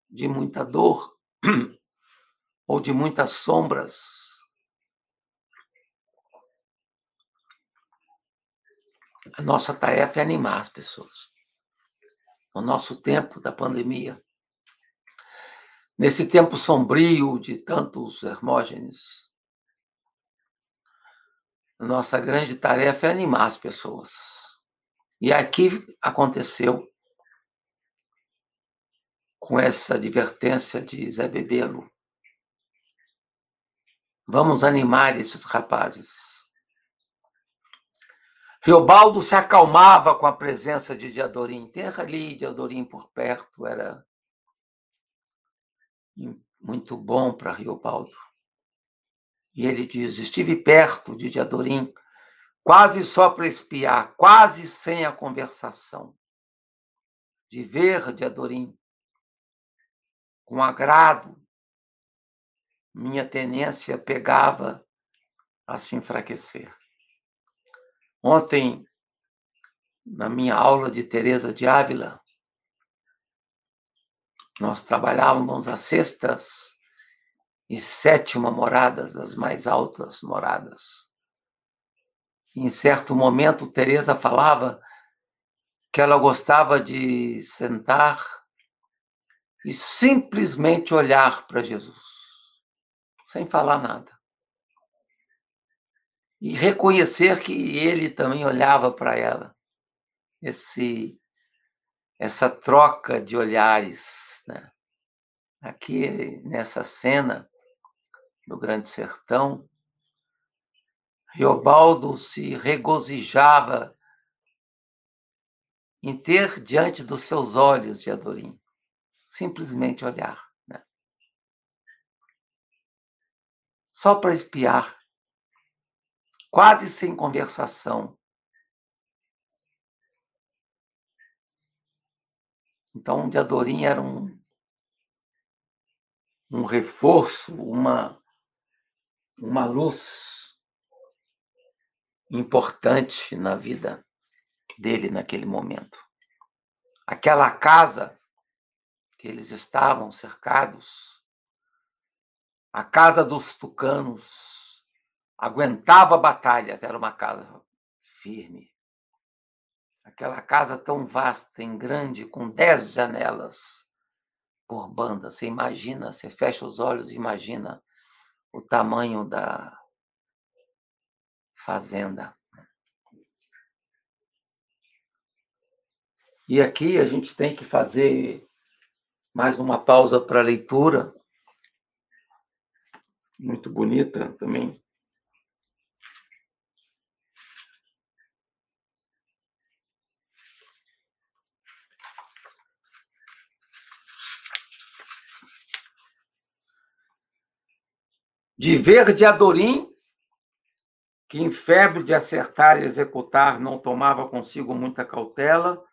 de muita dor ou de muitas sombras. A nossa tarefa é animar as pessoas no nosso tempo da pandemia. Nesse tempo sombrio de tantos Hermógenes, nossa grande tarefa é animar as pessoas. E aqui aconteceu com essa advertência de Zé Bebelo. Vamos animar esses rapazes. Riobaldo se acalmava com a presença de Diadorim. Ter ali Diadorim por perto era muito bom para Riobaldo. E ele diz: Estive perto de Diadorim, quase só para espiar, quase sem a conversação. De ver Diadorim com agrado, minha tenência pegava a se enfraquecer. Ontem, na minha aula de Teresa de Ávila, nós trabalhávamos as sextas e sétima moradas, as mais altas moradas. Em certo momento, Teresa falava que ela gostava de sentar e simplesmente olhar para Jesus, sem falar nada e reconhecer que ele também olhava para ela. Esse essa troca de olhares, né? Aqui nessa cena do Grande Sertão, Riobaldo se regozijava em ter diante dos seus olhos de Adorim, simplesmente olhar, né? Só para espiar quase sem conversação. Então, de Adorim era um, um reforço, uma, uma luz importante na vida dele naquele momento. Aquela casa que eles estavam cercados, a casa dos tucanos, aguentava batalhas, era uma casa firme. Aquela casa tão vasta, em grande, com dez janelas por banda. Você imagina, você fecha os olhos e imagina o tamanho da fazenda. E aqui a gente tem que fazer mais uma pausa para leitura. Muito bonita também. De ver de Adorim, que em febre de acertar e executar não tomava consigo muita cautela,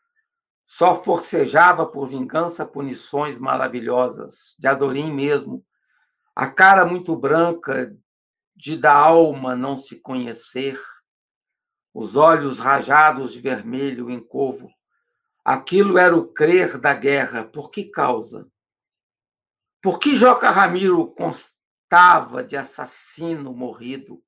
só forcejava por vingança punições maravilhosas, de Adorim mesmo, a cara muito branca, de da alma não se conhecer, os olhos rajados de vermelho em covo. Aquilo era o crer da guerra. Por que causa? Por que Joca Ramiro estava de assassino morrido.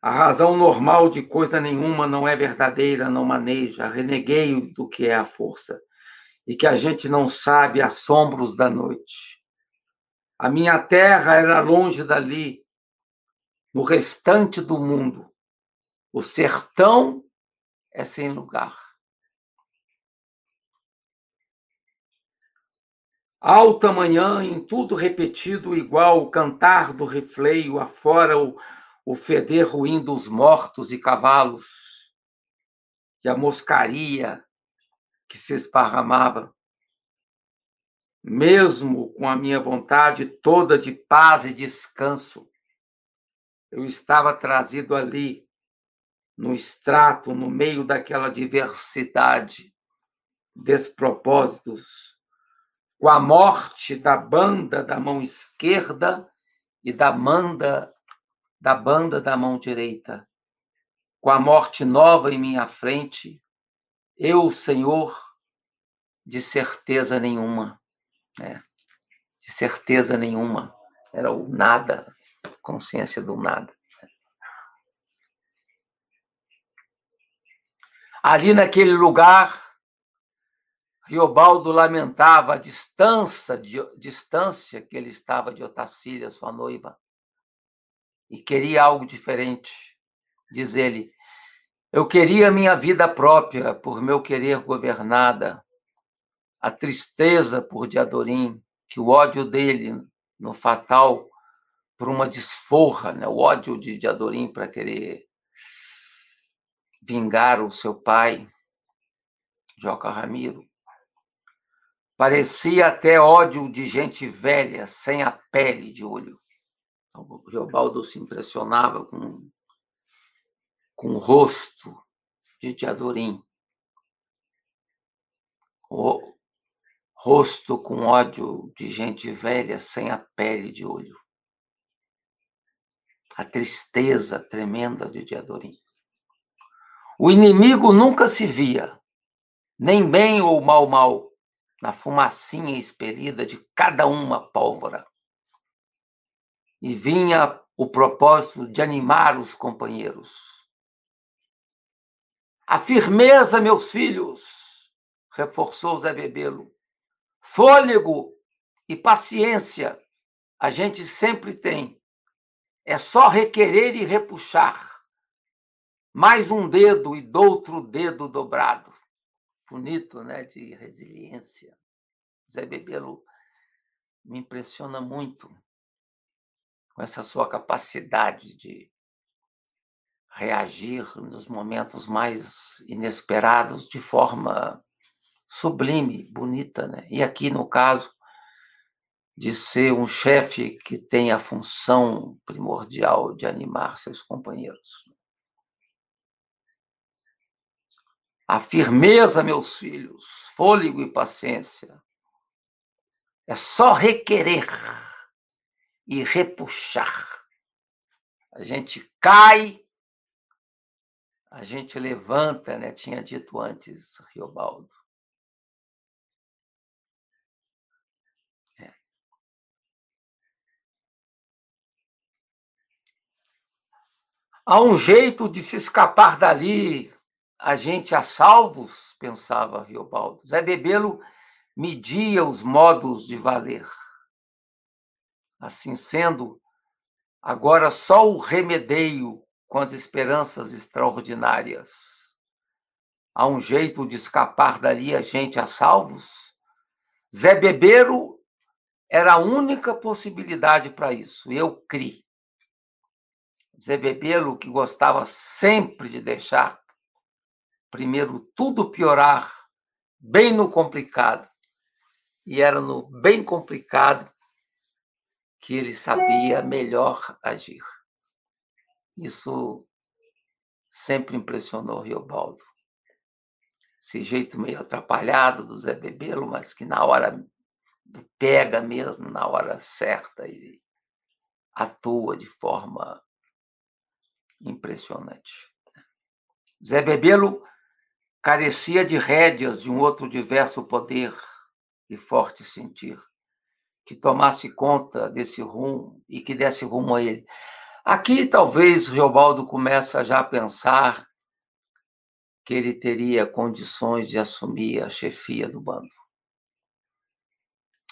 A razão normal de coisa nenhuma não é verdadeira, não maneja, reneguei do que é a força, e que a gente não sabe assombros da noite. A minha terra era longe dali, no restante do mundo. O sertão é sem lugar. Alta manhã, em tudo repetido igual, o cantar do refleio, afora o, o feder ruim dos mortos e cavalos, e a moscaria que se esparramava. mesmo com a minha vontade toda de paz e descanso, eu estava trazido ali, no extrato, no meio daquela diversidade, despropósitos, com a morte da banda da mão esquerda e da manda da banda da mão direita, com a morte nova em minha frente, eu, Senhor, de certeza nenhuma, né? de certeza nenhuma, era o nada, consciência do nada. Ali naquele lugar, Riobaldo lamentava a distância, de, distância que ele estava de Otacília, sua noiva, e queria algo diferente. Diz ele: Eu queria minha vida própria, por meu querer governada, a tristeza por Diadorim, que o ódio dele no fatal por uma desforra, né? o ódio de Diadorim para querer vingar o seu pai, Joca Ramiro. Parecia até ódio de gente velha, sem a pele de olho. Então, o Geobaldo se impressionava com, com o rosto de Diadorim. O rosto com ódio de gente velha, sem a pele de olho. A tristeza tremenda de Diadorim. O inimigo nunca se via, nem bem ou mal mal, na fumacinha expelida de cada uma pólvora. E vinha o propósito de animar os companheiros. A firmeza, meus filhos, reforçou Zé Bebelo. Fôlego e paciência a gente sempre tem. É só requerer e repuxar mais um dedo e doutro dedo dobrado. Bonito, né? De resiliência. Zé Bebelo me impressiona muito com essa sua capacidade de reagir nos momentos mais inesperados de forma sublime, bonita, né? E aqui no caso de ser um chefe que tem a função primordial de animar seus companheiros. A firmeza, meus filhos, fôlego e paciência. É só requerer e repuxar. A gente cai, a gente levanta, né? Tinha dito antes Riobaldo. É. Há um jeito de se escapar dali, a gente a salvos, pensava Riobaldo. Zé Bebelo media os modos de valer. Assim sendo, agora só o remedeio com as esperanças extraordinárias. Há um jeito de escapar dali a gente a salvos? Zé Bebeiro era a única possibilidade para isso. Eu criei. Zé Bebelo, que gostava sempre de deixar primeiro tudo piorar, bem no complicado. E era no bem complicado que ele sabia melhor agir. Isso sempre impressionou Riobaldo. Esse jeito meio atrapalhado do Zé Bebelo, mas que na hora pega mesmo, na hora certa, ele atua de forma impressionante. Zé Bebelo carecia de rédeas de um outro diverso poder e forte sentir, que tomasse conta desse rumo e que desse rumo a ele. Aqui talvez Riobaldo começa já a pensar que ele teria condições de assumir a chefia do bando,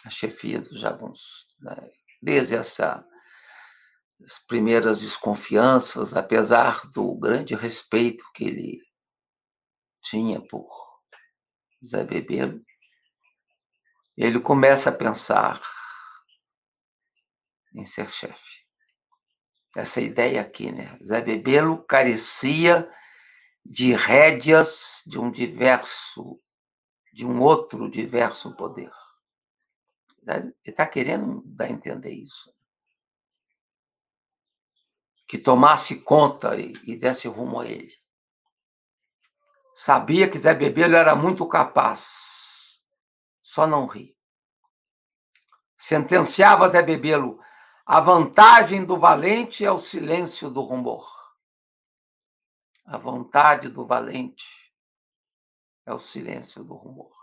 a chefia dos jagunços. Né? Desde essa, as primeiras desconfianças, apesar do grande respeito que ele tinha por Zé Bebelo, ele começa a pensar em ser chefe. Essa ideia aqui, né? Zé Bebelo carecia de rédeas de um diverso, de um outro diverso poder. Ele está querendo dar a entender isso. Que tomasse conta e, e desse rumo a ele. Sabia que Zé Bebelo era muito capaz, só não ri. Sentenciava Zé Bebelo, a vantagem do valente é o silêncio do rumor. A vontade do valente é o silêncio do rumor.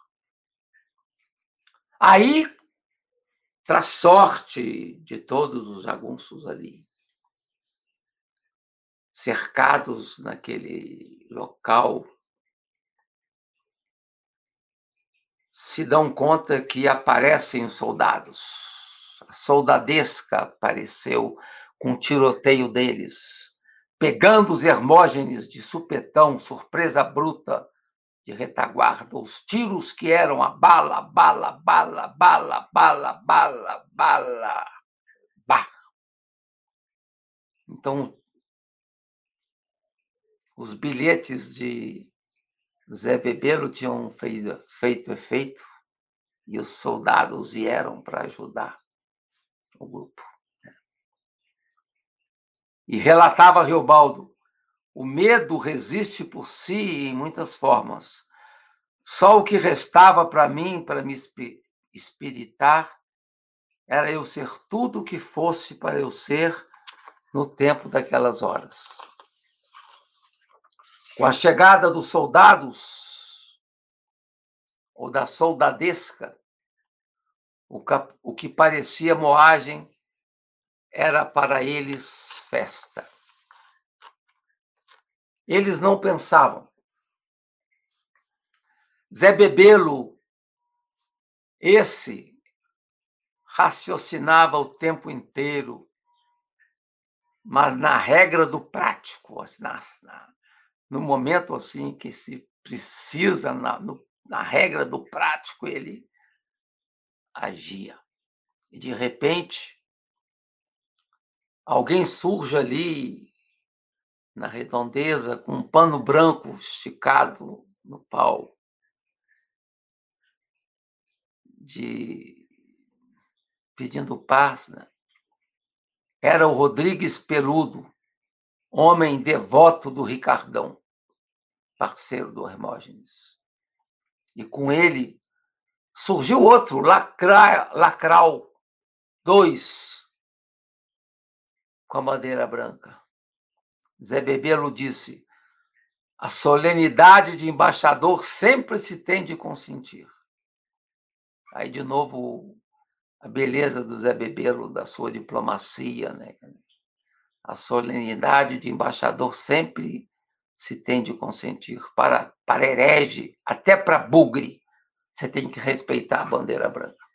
Aí, traz sorte de todos os jagunços ali, cercados naquele local se dão conta que aparecem soldados. A soldadesca apareceu com o tiroteio deles, pegando os Hermógenes de supetão, surpresa bruta, de retaguarda, os tiros que eram a bala, bala, bala, bala, bala, bala, bala, bah. Então, os bilhetes de Zé Bebelo tinham feito, feito efeito e os soldados vieram para ajudar o grupo. E relatava Riobaldo: o medo resiste por si em muitas formas. Só o que restava para mim, para me espiritar, era eu ser tudo o que fosse para eu ser no tempo daquelas horas. Com a chegada dos soldados, ou da soldadesca, o, o que parecia moagem era para eles festa. Eles não pensavam. Zé Bebelo, esse, raciocinava o tempo inteiro, mas na regra do prático, na, na, no momento assim que se precisa, na, no, na regra do prático, ele agia. E de repente, alguém surge ali na redondeza com um pano branco esticado no pau de pedindo paz, né? Era o Rodrigues Peludo, homem devoto do Ricardão, parceiro do Hermógenes. E com ele surgiu outro, Lacra, Lacral, dois, com a bandeira branca. Zé Bebelo disse: a solenidade de embaixador sempre se tem de consentir. Aí, de novo, a beleza do Zé Bebelo, da sua diplomacia, né? A solenidade de embaixador sempre se tem de consentir. Para, para herege, até para bugre, você tem que respeitar a bandeira branca.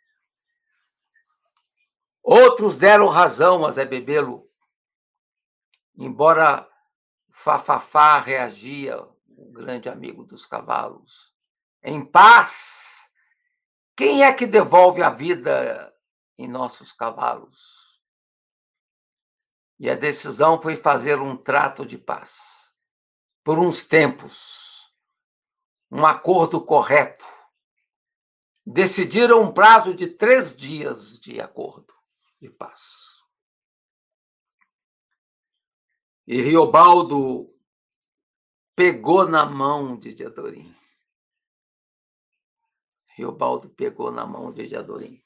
Outros deram razão a Zé Bebelo, embora Fafafá reagia, o grande amigo dos cavalos. Em paz, quem é que devolve a vida em nossos cavalos? E a decisão foi fazer um trato de paz. Por uns tempos, um acordo correto. Decidiram um prazo de três dias de acordo de paz. E Riobaldo pegou na mão de Diadorim. Riobaldo pegou na mão de Diadorim.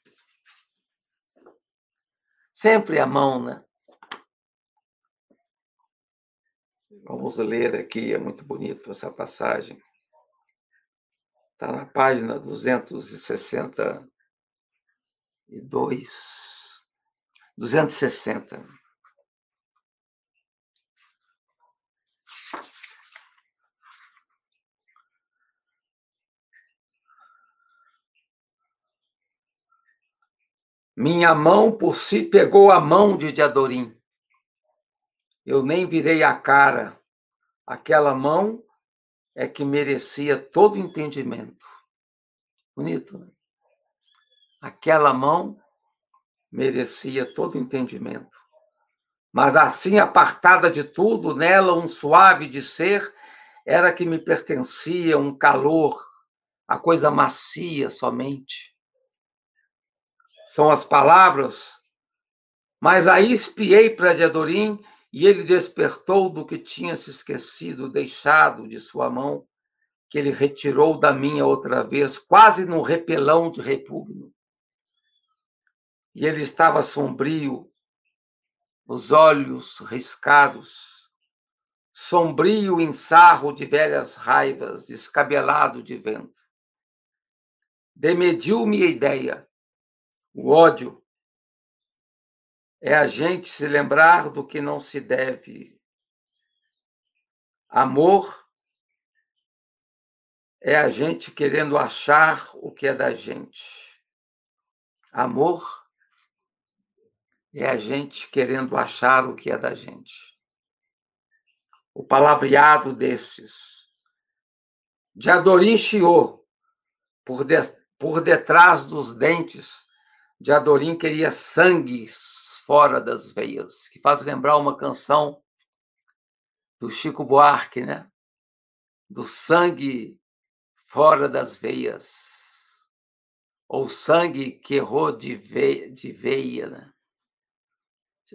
Sempre a mão, né? Vamos ler aqui, é muito bonito essa passagem. Está na página 262. 260. Minha mão por si pegou a mão de Diadorim eu nem virei a cara. Aquela mão é que merecia todo entendimento. Bonito, né? Aquela mão merecia todo entendimento. Mas assim apartada de tudo, nela um suave de ser, era que me pertencia um calor, a coisa macia somente. são as palavras. Mas aí espiei para Diadorim e ele despertou do que tinha se esquecido, deixado de sua mão, que ele retirou da minha outra vez, quase no repelão de repugno. E ele estava sombrio, os olhos riscados, sombrio em sarro de velhas raivas, descabelado de vento. Demediu-me a ideia, o ódio, é a gente se lembrar do que não se deve. Amor é a gente querendo achar o que é da gente. Amor é a gente querendo achar o que é da gente. O palavreado desses. De Adorim chiou, por, de, por detrás dos dentes, de Adorim queria sangue fora das veias, que faz lembrar uma canção do Chico Buarque, né? Do sangue fora das veias, ou sangue que errou de veia, de veia né?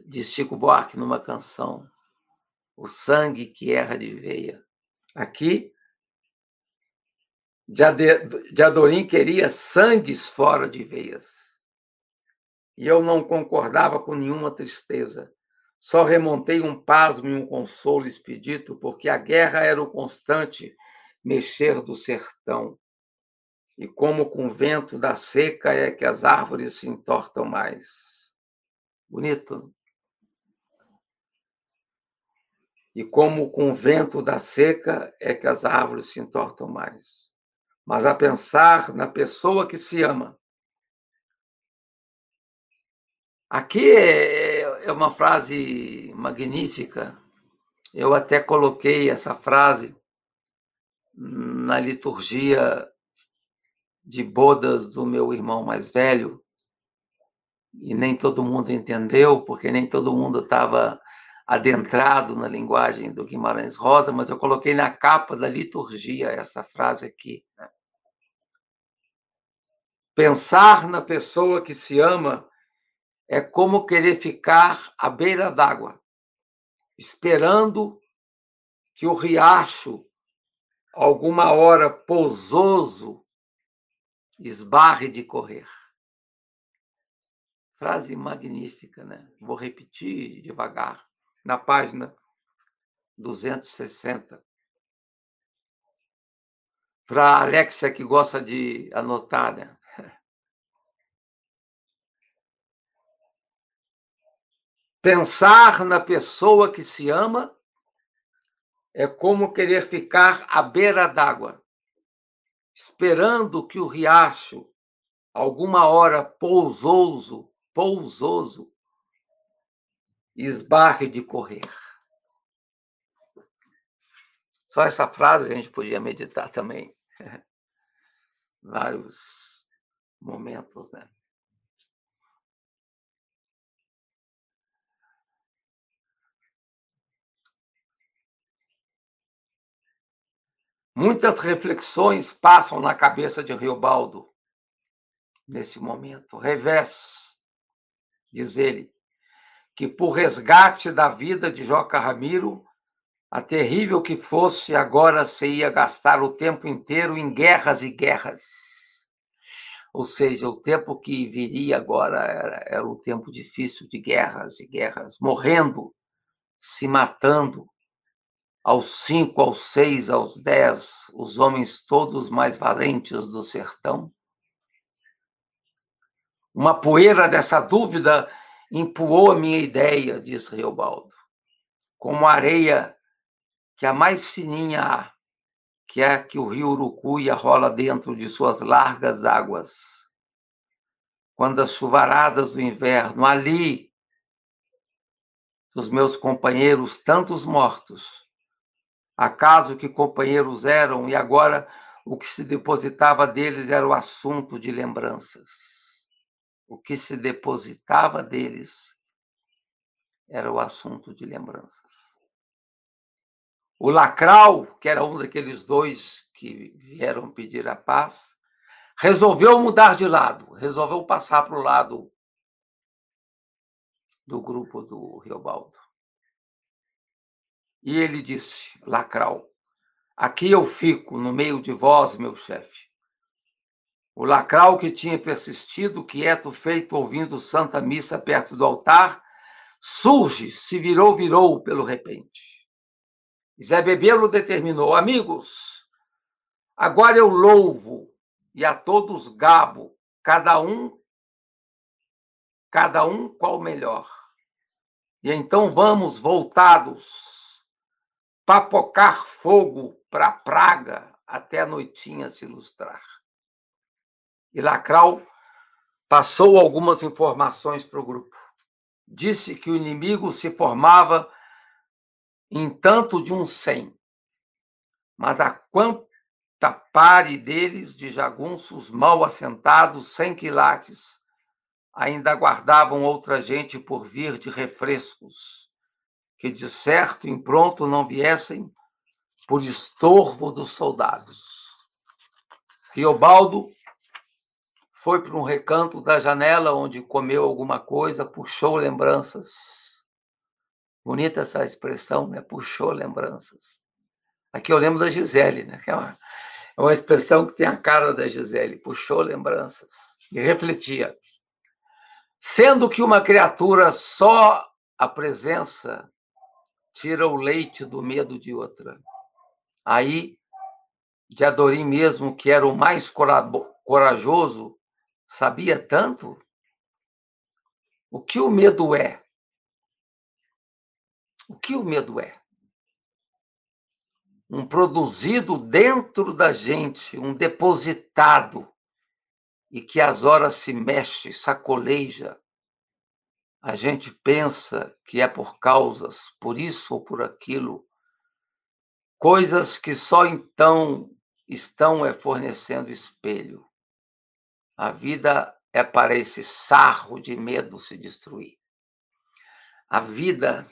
Diz Chico Buarque numa canção, o sangue que erra de veia. Aqui, Diadorim queria sangues fora de veias e eu não concordava com nenhuma tristeza. Só remontei um pasmo e um consolo expedito, porque a guerra era o constante mexer do sertão. E como com o vento da seca é que as árvores se entortam mais. Bonito. E como com o vento da seca é que as árvores se entortam mais. Mas a pensar na pessoa que se ama, Aqui é, é uma frase magnífica. Eu até coloquei essa frase na liturgia de bodas do meu irmão mais velho, e nem todo mundo entendeu, porque nem todo mundo estava adentrado na linguagem do Guimarães Rosa, mas eu coloquei na capa da liturgia essa frase aqui. Pensar na pessoa que se ama é como querer ficar à beira d'água, esperando que o riacho, alguma hora pousoso, esbarre de correr. Frase magnífica, né? Vou repetir devagar, na página 260. Para a Alexia que gosta de anotar, né? Pensar na pessoa que se ama é como querer ficar à beira d'água, esperando que o riacho, alguma hora pousoso, pousoso, esbarre de correr. Só essa frase a gente podia meditar também. Vários momentos, né? Muitas reflexões passam na cabeça de Riobaldo nesse momento. Revés, diz ele, que por resgate da vida de Joca Ramiro, a terrível que fosse, agora se ia gastar o tempo inteiro em guerras e guerras. Ou seja, o tempo que viria agora era, era um tempo difícil de guerras e guerras, morrendo, se matando, aos cinco, aos seis, aos dez, os homens todos mais valentes do sertão? Uma poeira dessa dúvida empoou a minha ideia, diz Reobaldo, como areia que a mais fininha há, que é a que o rio Urucuia rola dentro de suas largas águas. Quando as chuvaradas do inverno, ali, os meus companheiros, tantos mortos, Acaso que companheiros eram e agora o que se depositava deles era o assunto de lembranças. O que se depositava deles era o assunto de lembranças. O Lacral, que era um daqueles dois que vieram pedir a paz, resolveu mudar de lado, resolveu passar para o lado do grupo do Riobaldo. E ele disse, Lacral, aqui eu fico no meio de vós, meu chefe. O Lacral, que tinha persistido, quieto, feito, ouvindo Santa Missa perto do altar, surge, se virou, virou pelo repente. Zé Bebelo determinou: Amigos, agora eu louvo e a todos gabo, cada um, cada um qual melhor. E então vamos voltados, papocar fogo para praga até a noitinha se ilustrar. E Lacral passou algumas informações para o grupo. Disse que o inimigo se formava em tanto de um cem, mas a quanta pare deles de jagunços mal assentados, sem quilates, ainda aguardavam outra gente por vir de refrescos, que de certo em pronto não viessem por estorvo dos soldados. Riobaldo foi para um recanto da janela onde comeu alguma coisa, puxou lembranças. Bonita essa expressão, né? Puxou lembranças. Aqui eu lembro da Gisele, né? Que é uma, é uma expressão que tem a cara da Gisele. Puxou lembranças. E refletia. Sendo que uma criatura só a presença tira o leite do medo de outra. Aí, de Adorim mesmo, que era o mais corajoso, sabia tanto? O que o medo é? O que o medo é? Um produzido dentro da gente, um depositado, e que às horas se mexe, sacoleja. A gente pensa que é por causas, por isso ou por aquilo, coisas que só então estão é fornecendo espelho. A vida é para esse sarro de medo se destruir. A vida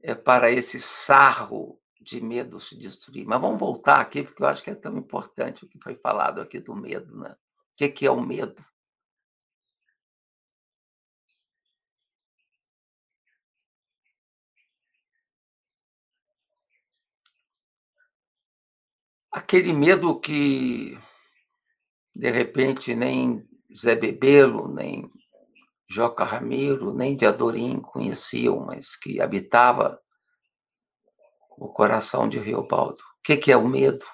é para esse sarro de medo se destruir. Mas vamos voltar aqui, porque eu acho que é tão importante o que foi falado aqui do medo. Né? O que é o medo? Aquele medo que de repente nem Zé Bebelo, nem Joca Ramiro, nem de Adorim conheciam, mas que habitava o coração de Riobaldo. O que é o medo?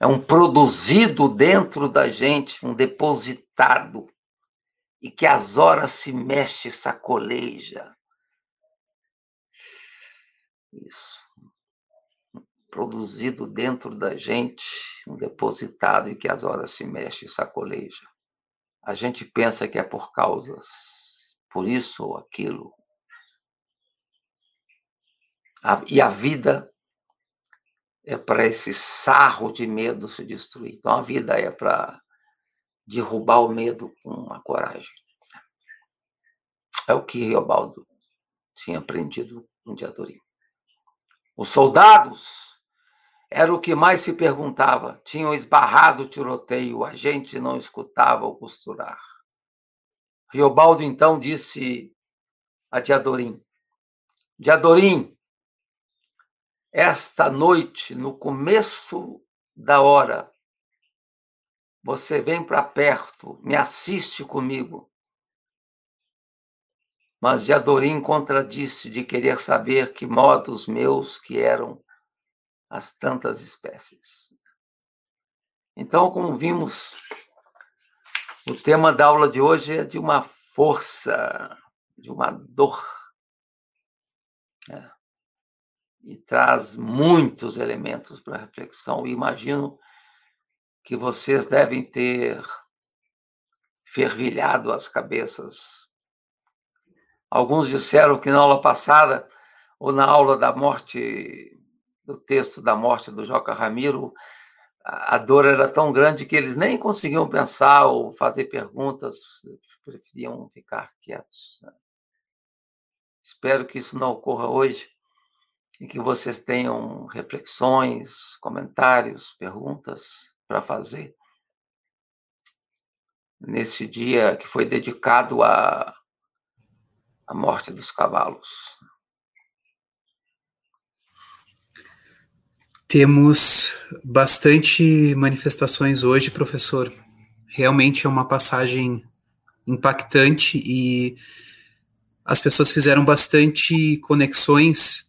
É um produzido dentro da gente, um depositado, e que às horas se mexe, sacoleja. Isso produzido dentro da gente, um depositado e que às horas se mexe e sacoleja. A gente pensa que é por causas, por isso ou aquilo. E a vida é para esse sarro de medo se destruir. Então a vida é para derrubar o medo com a coragem. É o que Riobaldo tinha aprendido no dia Os soldados era o que mais se perguntava. Tinham esbarrado o tiroteio, a gente não escutava o costurar. Riobaldo então disse a Diadorim: Diadorim, esta noite, no começo da hora, você vem para perto, me assiste comigo. Mas Diadorim contradisse de querer saber que modos meus que eram as tantas espécies. Então, como vimos, o tema da aula de hoje é de uma força, de uma dor. Né? E traz muitos elementos para reflexão. E imagino que vocês devem ter fervilhado as cabeças. Alguns disseram que na aula passada, ou na aula da morte do texto da morte do Joca Ramiro, a dor era tão grande que eles nem conseguiam pensar ou fazer perguntas, preferiam ficar quietos. Né? Espero que isso não ocorra hoje e que vocês tenham reflexões, comentários, perguntas para fazer nesse dia que foi dedicado à, à morte dos cavalos. Temos bastante manifestações hoje, professor. Realmente é uma passagem impactante e as pessoas fizeram bastante conexões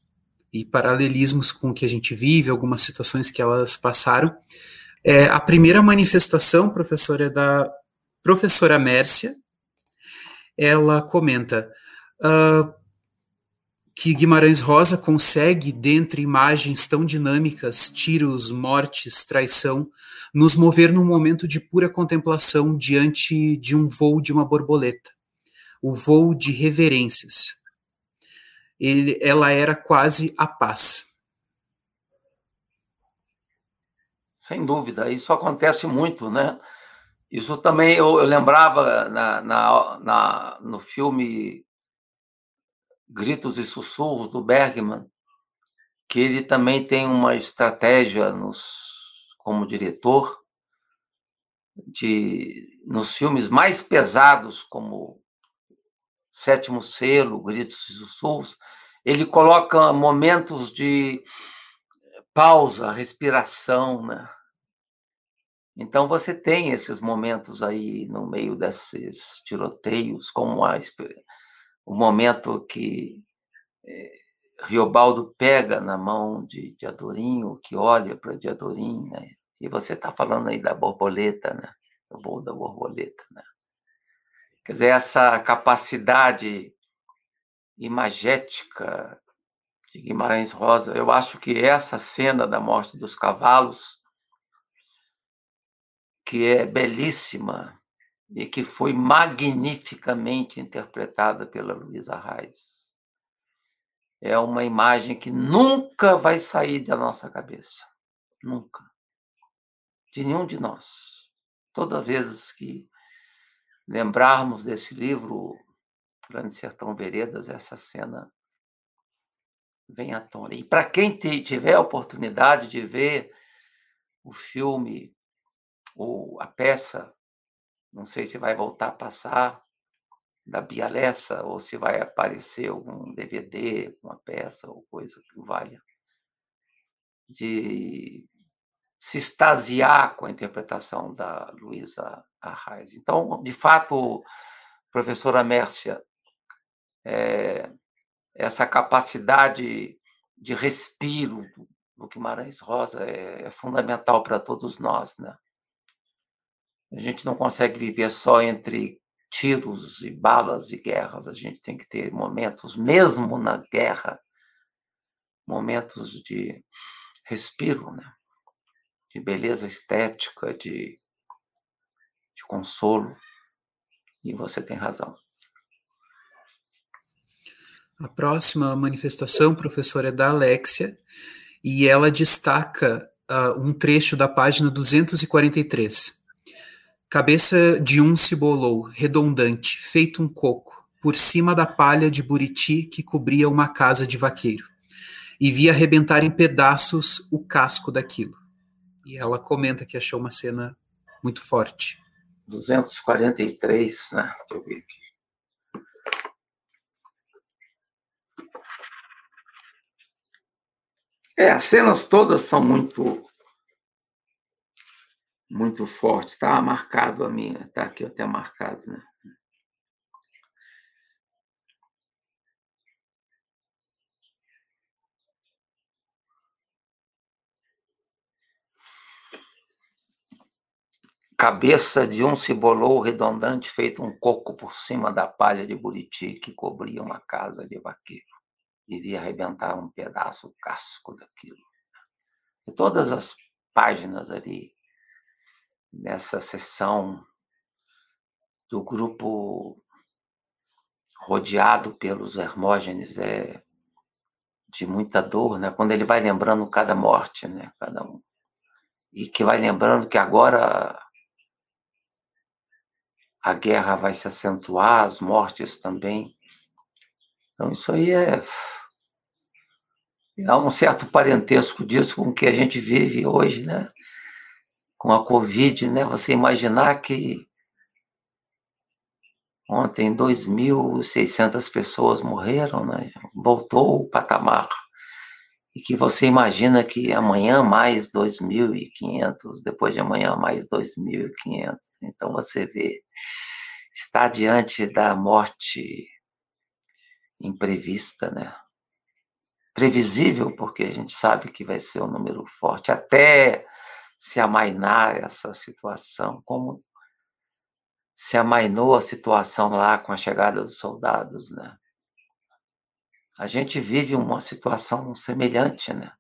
e paralelismos com o que a gente vive, algumas situações que elas passaram. É, a primeira manifestação, professor, é da professora Mércia. Ela comenta uh, que Guimarães Rosa consegue, dentre imagens tão dinâmicas, tiros, mortes, traição, nos mover num momento de pura contemplação diante de um voo de uma borboleta, o voo de reverências ele, ela era quase a paz. Sem dúvida, isso acontece muito, né? Isso também eu, eu lembrava na, na, na, no filme Gritos e Sussurros do Bergman, que ele também tem uma estratégia nos, como diretor de nos filmes mais pesados como sétimo selo, gritos e sussurros, ele coloca momentos de pausa, respiração, né? Então você tem esses momentos aí no meio desses tiroteios, como a, o momento que é, Riobaldo pega na mão de, de que olha para de Adorim, né? E você está falando aí da borboleta, né? O voo da borboleta, né? Quer dizer, essa capacidade imagética de Guimarães Rosa, eu acho que essa cena da morte dos cavalos, que é belíssima e que foi magnificamente interpretada pela Luísa Reis, é uma imagem que nunca vai sair da nossa cabeça. Nunca. De nenhum de nós. Todas as vezes que lembrarmos desse livro, Grande Sertão Veredas, essa cena vem à tona. E para quem tiver a oportunidade de ver o filme ou a peça, não sei se vai voltar a passar, da Bia Lessa, ou se vai aparecer algum DVD com a peça ou coisa que valha, de se extasiar com a interpretação da Luísa Arraes. Então, de fato, professora Mércia, é, essa capacidade de respiro do Guimarães Rosa é, é fundamental para todos nós. Né? A gente não consegue viver só entre tiros e balas e guerras, a gente tem que ter momentos, mesmo na guerra, momentos de respiro, né? de beleza estética, de, de consolo. E você tem razão. A próxima manifestação, professor, é da Alexia, e ela destaca uh, um trecho da página 243. Cabeça de um cibolou, redondante, feito um coco, por cima da palha de buriti que cobria uma casa de vaqueiro, e via arrebentar em pedaços o casco daquilo. E ela comenta que achou uma cena muito forte. 243, né? Deixa eu ver aqui. É, as cenas todas são muito muito fortes. Está marcado a minha, está aqui até marcado, né? Cabeça de um cibolou redondante feito um coco por cima da palha de buriti que cobria uma casa de vaqueiro. Iria arrebentar um pedaço o casco daquilo. E todas as páginas ali, nessa sessão do grupo rodeado pelos Hermógenes, é de muita dor, né? Quando ele vai lembrando cada morte, né? Cada um. E que vai lembrando que agora a guerra vai se acentuar, as mortes também. Então, isso aí é. Há um certo parentesco disso com o que a gente vive hoje, né? Com a Covid, né? Você imaginar que ontem 2.600 pessoas morreram, né? Voltou o patamar. E que você imagina que amanhã mais 2.500, depois de amanhã mais 2.500. Então você vê, está diante da morte imprevista, né? Previsível, porque a gente sabe que vai ser um número forte, até se amainar essa situação, como se amainou a situação lá com a chegada dos soldados, né? A gente vive uma situação semelhante, né?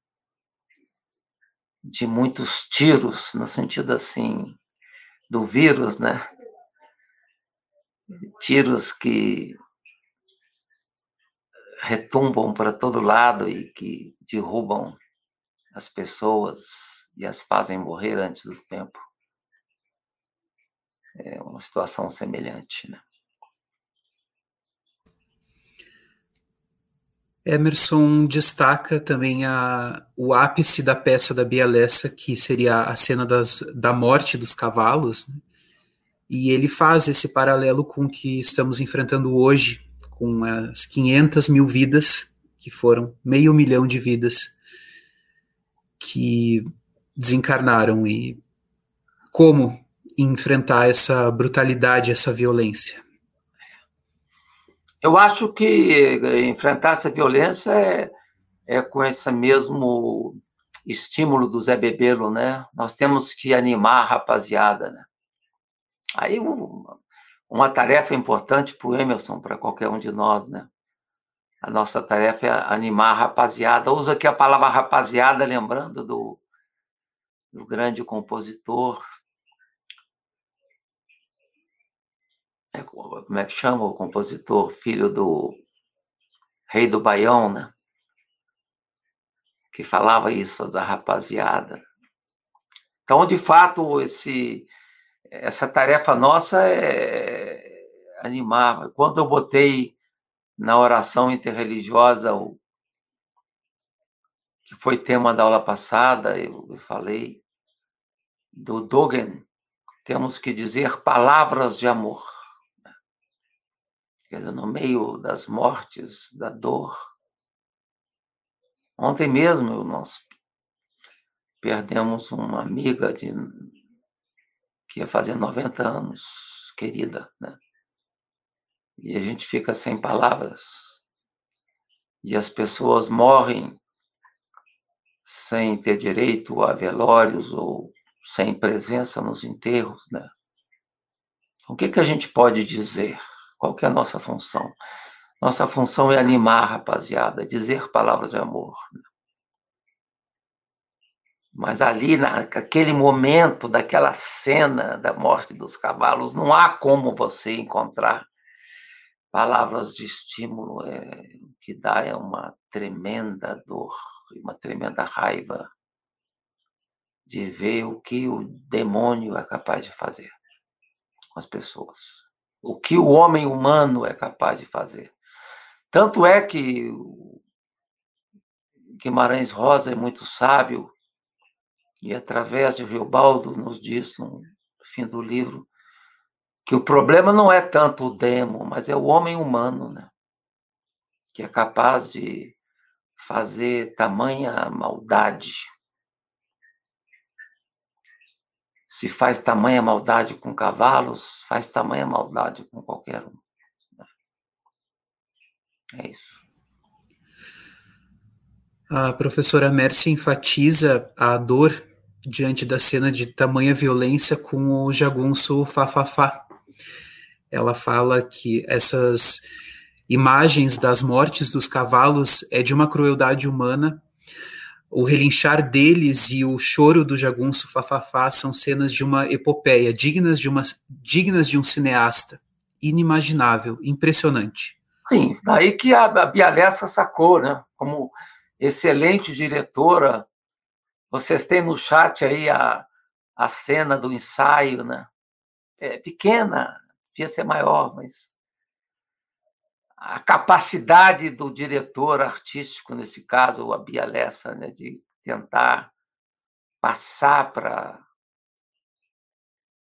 De muitos tiros, no sentido assim, do vírus, né? Tiros que retumbam para todo lado e que derrubam as pessoas e as fazem morrer antes do tempo. É uma situação semelhante, né? Emerson destaca também a, o ápice da peça da Bialessa, que seria a cena das, da morte dos cavalos, né? e ele faz esse paralelo com o que estamos enfrentando hoje, com as 500 mil vidas, que foram meio milhão de vidas, que desencarnaram e como enfrentar essa brutalidade, essa violência? Eu acho que enfrentar essa violência é, é com esse mesmo estímulo do Zé Bebelo, né? Nós temos que animar a rapaziada, né? Aí uma tarefa importante para o Emerson, para qualquer um de nós, né? A nossa tarefa é animar a rapaziada. Uso aqui a palavra rapaziada, lembrando do, do grande compositor. É, como é que chama o compositor? Filho do rei do Baião, né? Que falava isso da rapaziada. Então, de fato, esse, essa tarefa nossa é animar. Quando eu botei na oração interreligiosa o que foi tema da aula passada, eu, eu falei, do Dogen, temos que dizer palavras de amor. Quer dizer, no meio das mortes, da dor. Ontem mesmo nós perdemos uma amiga de, que ia fazer 90 anos, querida, né? E a gente fica sem palavras. E as pessoas morrem sem ter direito a velórios ou sem presença nos enterros, né? O que, que a gente pode dizer? Qual que é a nossa função? Nossa função é animar rapaziada, dizer palavras de amor. Né? Mas ali, naquele momento, daquela cena da morte dos cavalos, não há como você encontrar palavras de estímulo. É, o que dá é uma tremenda dor, uma tremenda raiva de ver o que o demônio é capaz de fazer com as pessoas. O que o homem humano é capaz de fazer. Tanto é que Guimarães Rosa é muito sábio e através de Riobaldo nos diz no fim do livro que o problema não é tanto o demo, mas é o homem humano, né? Que é capaz de fazer tamanha maldade Se faz tamanha maldade com cavalos, faz tamanha maldade com qualquer um. É isso. A professora Mercy enfatiza a dor diante da cena de tamanha violência com o jagunço Fafafá. Ela fala que essas imagens das mortes dos cavalos é de uma crueldade humana o relinchar deles e o choro do jagunço Fafafá são cenas de uma epopeia, dignas de, uma, dignas de um cineasta. Inimaginável, impressionante. Sim, daí que a, Bialessa sacou, né? Como excelente diretora. Vocês têm no chat aí a, a cena do ensaio, né? É pequena, devia ser maior, mas a capacidade do diretor artístico, nesse caso, a Bia Lessa, né, de tentar passar para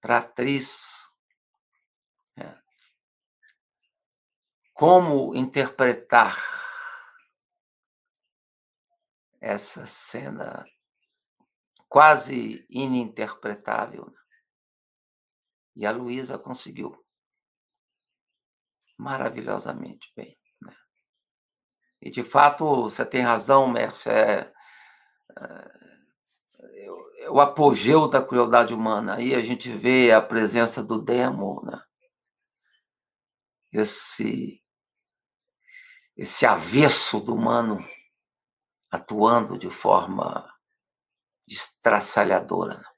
a atriz é, como interpretar essa cena quase ininterpretável. Né? E a Luísa conseguiu maravilhosamente bem. Né? E, de fato, você tem razão, Mércia, é, é, é, o apogeu da crueldade humana. Aí a gente vê a presença do demo, né? esse, esse avesso do humano atuando de forma estraçalhadora. Né?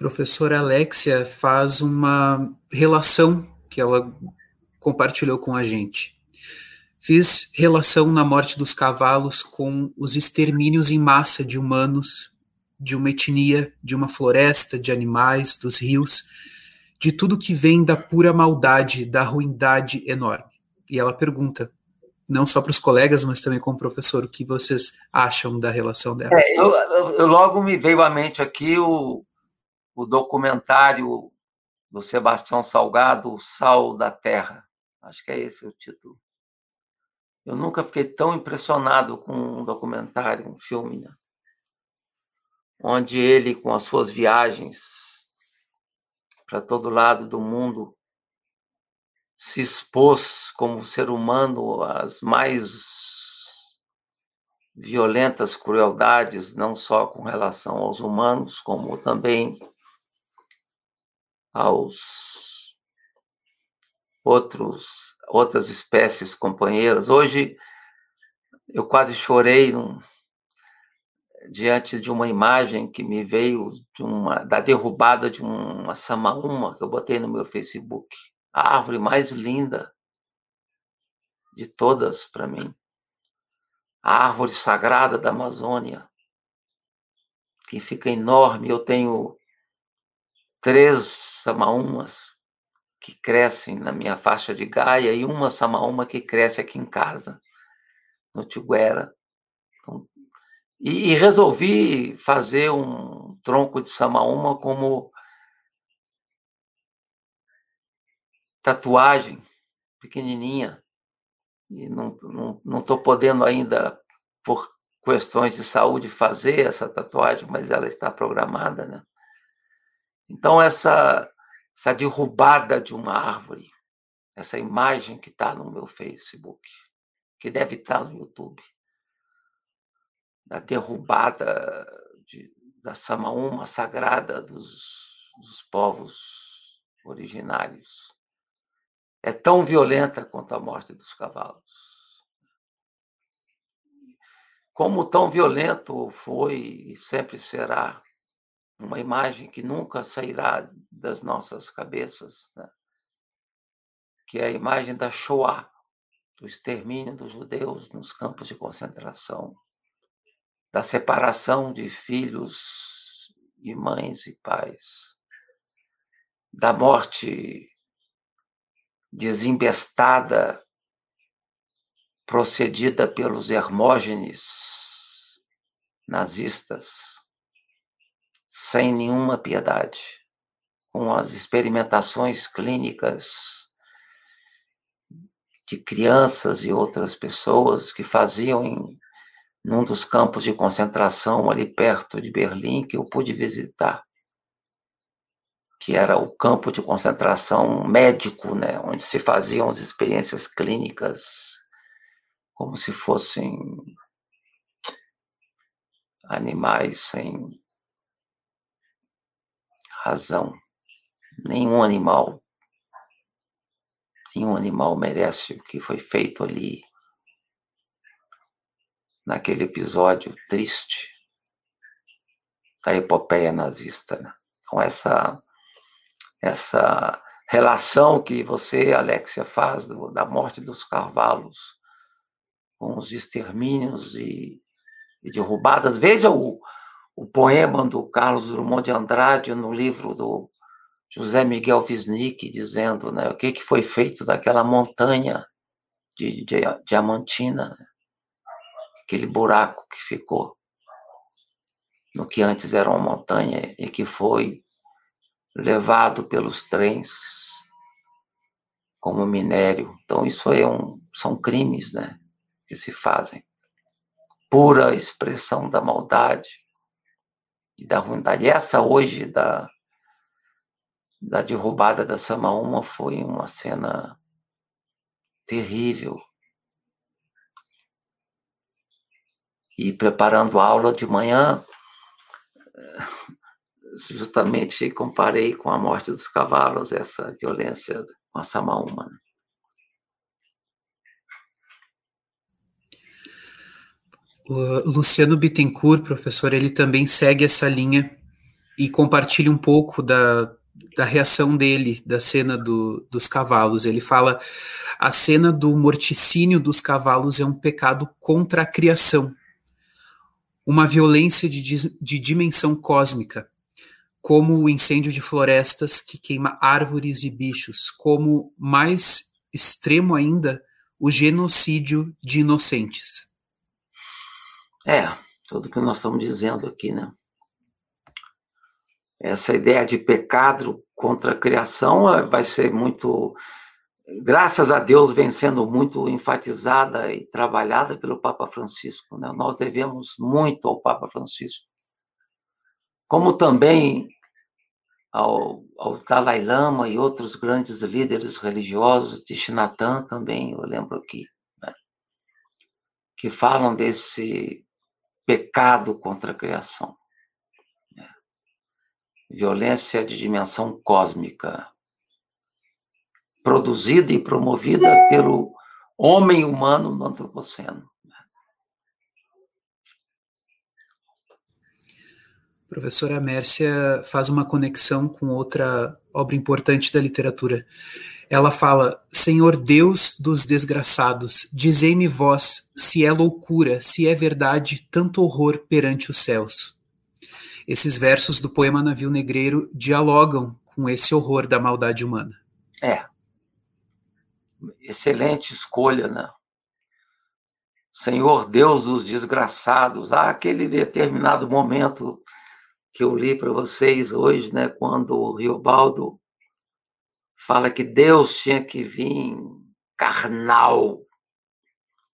Professora Alexia faz uma relação que ela compartilhou com a gente. Fiz relação na morte dos cavalos com os extermínios em massa de humanos, de uma etnia, de uma floresta, de animais, dos rios, de tudo que vem da pura maldade, da ruindade enorme. E ela pergunta, não só para os colegas, mas também como professor, o que vocês acham da relação dela? É, eu, eu, logo me veio à mente aqui o, o documentário do Sebastião Salgado, O Sal da Terra. Acho que é esse o título. Eu nunca fiquei tão impressionado com um documentário, um filme, né? onde ele, com as suas viagens para todo lado do mundo, se expôs como ser humano às mais violentas crueldades, não só com relação aos humanos, como também aos outros outras espécies companheiras. Hoje eu quase chorei num, diante de uma imagem que me veio de uma, da derrubada de uma samaúma que eu botei no meu Facebook. A árvore mais linda de todas para mim. A árvore sagrada da Amazônia, que fica enorme. Eu tenho três samaúmas que crescem na minha faixa de Gaia e uma samaúma que cresce aqui em casa, no Tiguera. Então, e, e, resolvi fazer um tronco de samaúma como tatuagem pequenininha. E não estou não, não podendo ainda, por questões de saúde, fazer essa tatuagem, mas ela está programada, né? Então, essa, essa derrubada de uma árvore, essa imagem que está no meu Facebook, que deve estar tá no YouTube, da derrubada de, da Samaúma sagrada dos, dos povos originários, é tão violenta quanto a morte dos cavalos. Como tão violento foi e sempre será uma imagem que nunca sairá das nossas cabeças, né? que é a imagem da Shoah, do extermínio dos judeus nos campos de concentração, da separação de filhos e mães e pais, da morte desembestada procedida pelos Hermógenes nazistas sem nenhuma piedade, com as experimentações clínicas de crianças e outras pessoas que faziam em num dos campos de concentração ali perto de Berlim que eu pude visitar, que era o campo de concentração médico, né, onde se faziam as experiências clínicas como se fossem animais sem razão. Nenhum animal, nenhum animal merece o que foi feito ali naquele episódio triste da epopeia nazista. Né? Então essa essa relação que você, Alexia, faz da morte dos cavalos com os extermínios e, e derrubadas. Veja o, o poema do Carlos Drummond de Andrade no livro do José Miguel Wisnik, dizendo né, o que, que foi feito daquela montanha de, de diamantina, né, aquele buraco que ficou no que antes era uma montanha e que foi levado pelos trens como minério. Então, isso é um, são crimes né, que se fazem. Pura expressão da maldade da ruindade. Essa hoje da, da derrubada da Samaúma foi uma cena terrível. E preparando a aula de manhã, justamente comparei com a morte dos cavalos, essa violência com a Samaúma. Né? O Luciano Bittencourt, professor, ele também segue essa linha e compartilha um pouco da, da reação dele, da cena do, dos cavalos. Ele fala: a cena do morticínio dos cavalos é um pecado contra a criação, uma violência de, de dimensão cósmica, como o incêndio de florestas que queima árvores e bichos, como mais extremo ainda, o genocídio de inocentes. É, tudo que nós estamos dizendo aqui, né? Essa ideia de pecado contra a criação eh, vai ser muito, graças a Deus, vem sendo muito enfatizada e trabalhada pelo Papa Francisco. Né? Nós devemos muito ao Papa Francisco como também ao, ao Dalai Lama e outros grandes líderes religiosos, Chinatã também, eu lembro aqui, né? que falam desse pecado contra a criação. Violência de dimensão cósmica, produzida e promovida pelo homem humano no antropoceno. professora Mércia faz uma conexão com outra obra importante da literatura. Ela fala: Senhor Deus dos desgraçados, dizei-me vós se é loucura, se é verdade tanto horror perante os céus. Esses versos do poema Navio Negreiro dialogam com esse horror da maldade humana. É. Excelente escolha, né? Senhor Deus dos desgraçados. Há aquele determinado momento que eu li para vocês hoje, né, quando o Riobaldo fala que Deus tinha que vir carnal.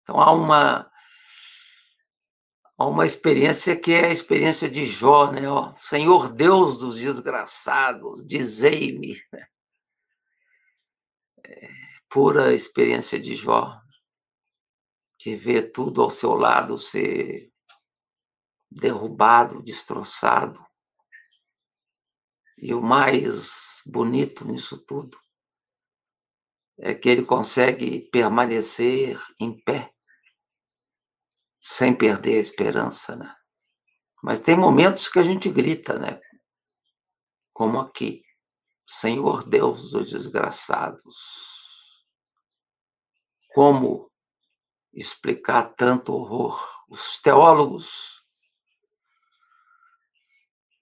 Então há uma há uma experiência que é a experiência de Jó, né? Ó, Senhor Deus dos desgraçados, dizei-me. É, pura experiência de Jó, que vê tudo ao seu lado ser derrubado, destroçado. E o mais bonito nisso tudo é que ele consegue permanecer em pé, sem perder a esperança, né? Mas tem momentos que a gente grita, né? Como aqui. Senhor Deus dos desgraçados. Como explicar tanto horror? Os teólogos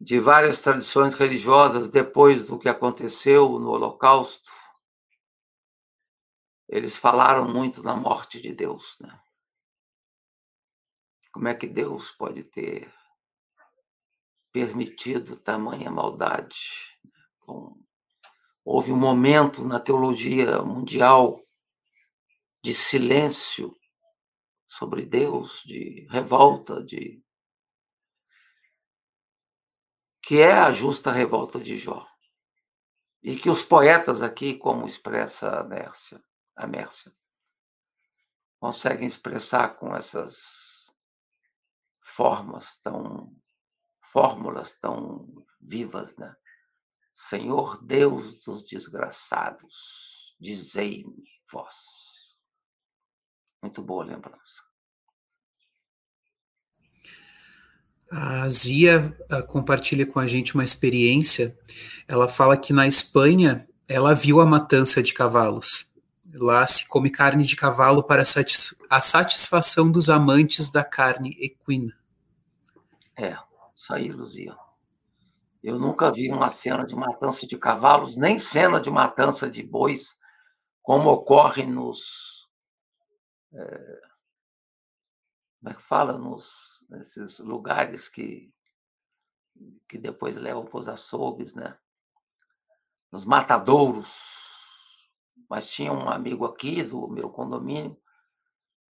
de várias tradições religiosas depois do que aconteceu no Holocausto, eles falaram muito da morte de Deus, né? Como é que Deus pode ter permitido tamanha maldade? Então, houve um momento na teologia mundial de silêncio sobre Deus, de revolta, de que é a justa revolta de Jó. E que os poetas aqui, como expressa a Mércia, a Mércia conseguem expressar com essas formas tão fórmulas tão vivas, né? Senhor Deus dos desgraçados, dizei-me vós. Muito boa lembrança. A Zia compartilha com a gente uma experiência. Ela fala que na Espanha ela viu a matança de cavalos. Lá se come carne de cavalo para a satisfação dos amantes da carne equina. É, isso aí, Luzia. Eu nunca vi uma cena de matança de cavalos, nem cena de matança de bois, como ocorre nos, é, como é que fala, nos, nesses lugares que, que depois levam para os açougues, né? Nos matadouros. Mas tinha um amigo aqui do meu condomínio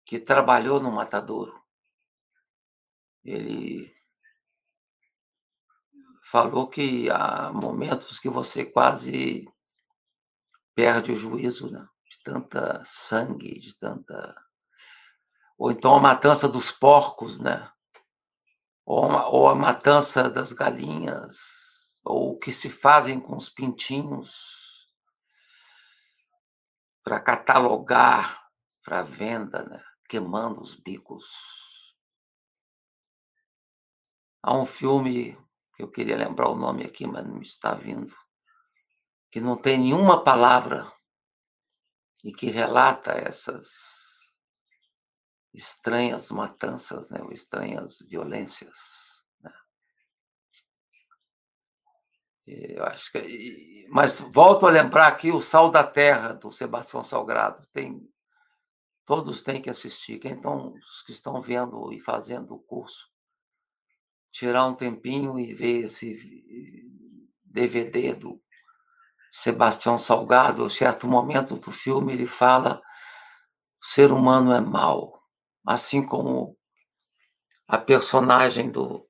que trabalhou no matadouro. Ele falou que há momentos que você quase perde o juízo, né? De tanta sangue, de tanta. Ou então a matança dos porcos, né? Ou, ou a matança das galinhas, ou o que se fazem com os pintinhos para catalogar para venda, né? queimando os bicos. Há um filme que eu queria lembrar o nome aqui, mas não está vindo, que não tem nenhuma palavra e que relata essas estranhas matanças, né, ou estranhas violências. Né? Eu acho que, mas volto a lembrar aqui o Sal da Terra do Sebastião Salgado. Tem todos têm que assistir. Quem estão, os que estão vendo e fazendo o curso, tirar um tempinho e ver esse DVD do Sebastião Salgado, em certo momento do filme ele fala o ser humano é mau, assim como a personagem do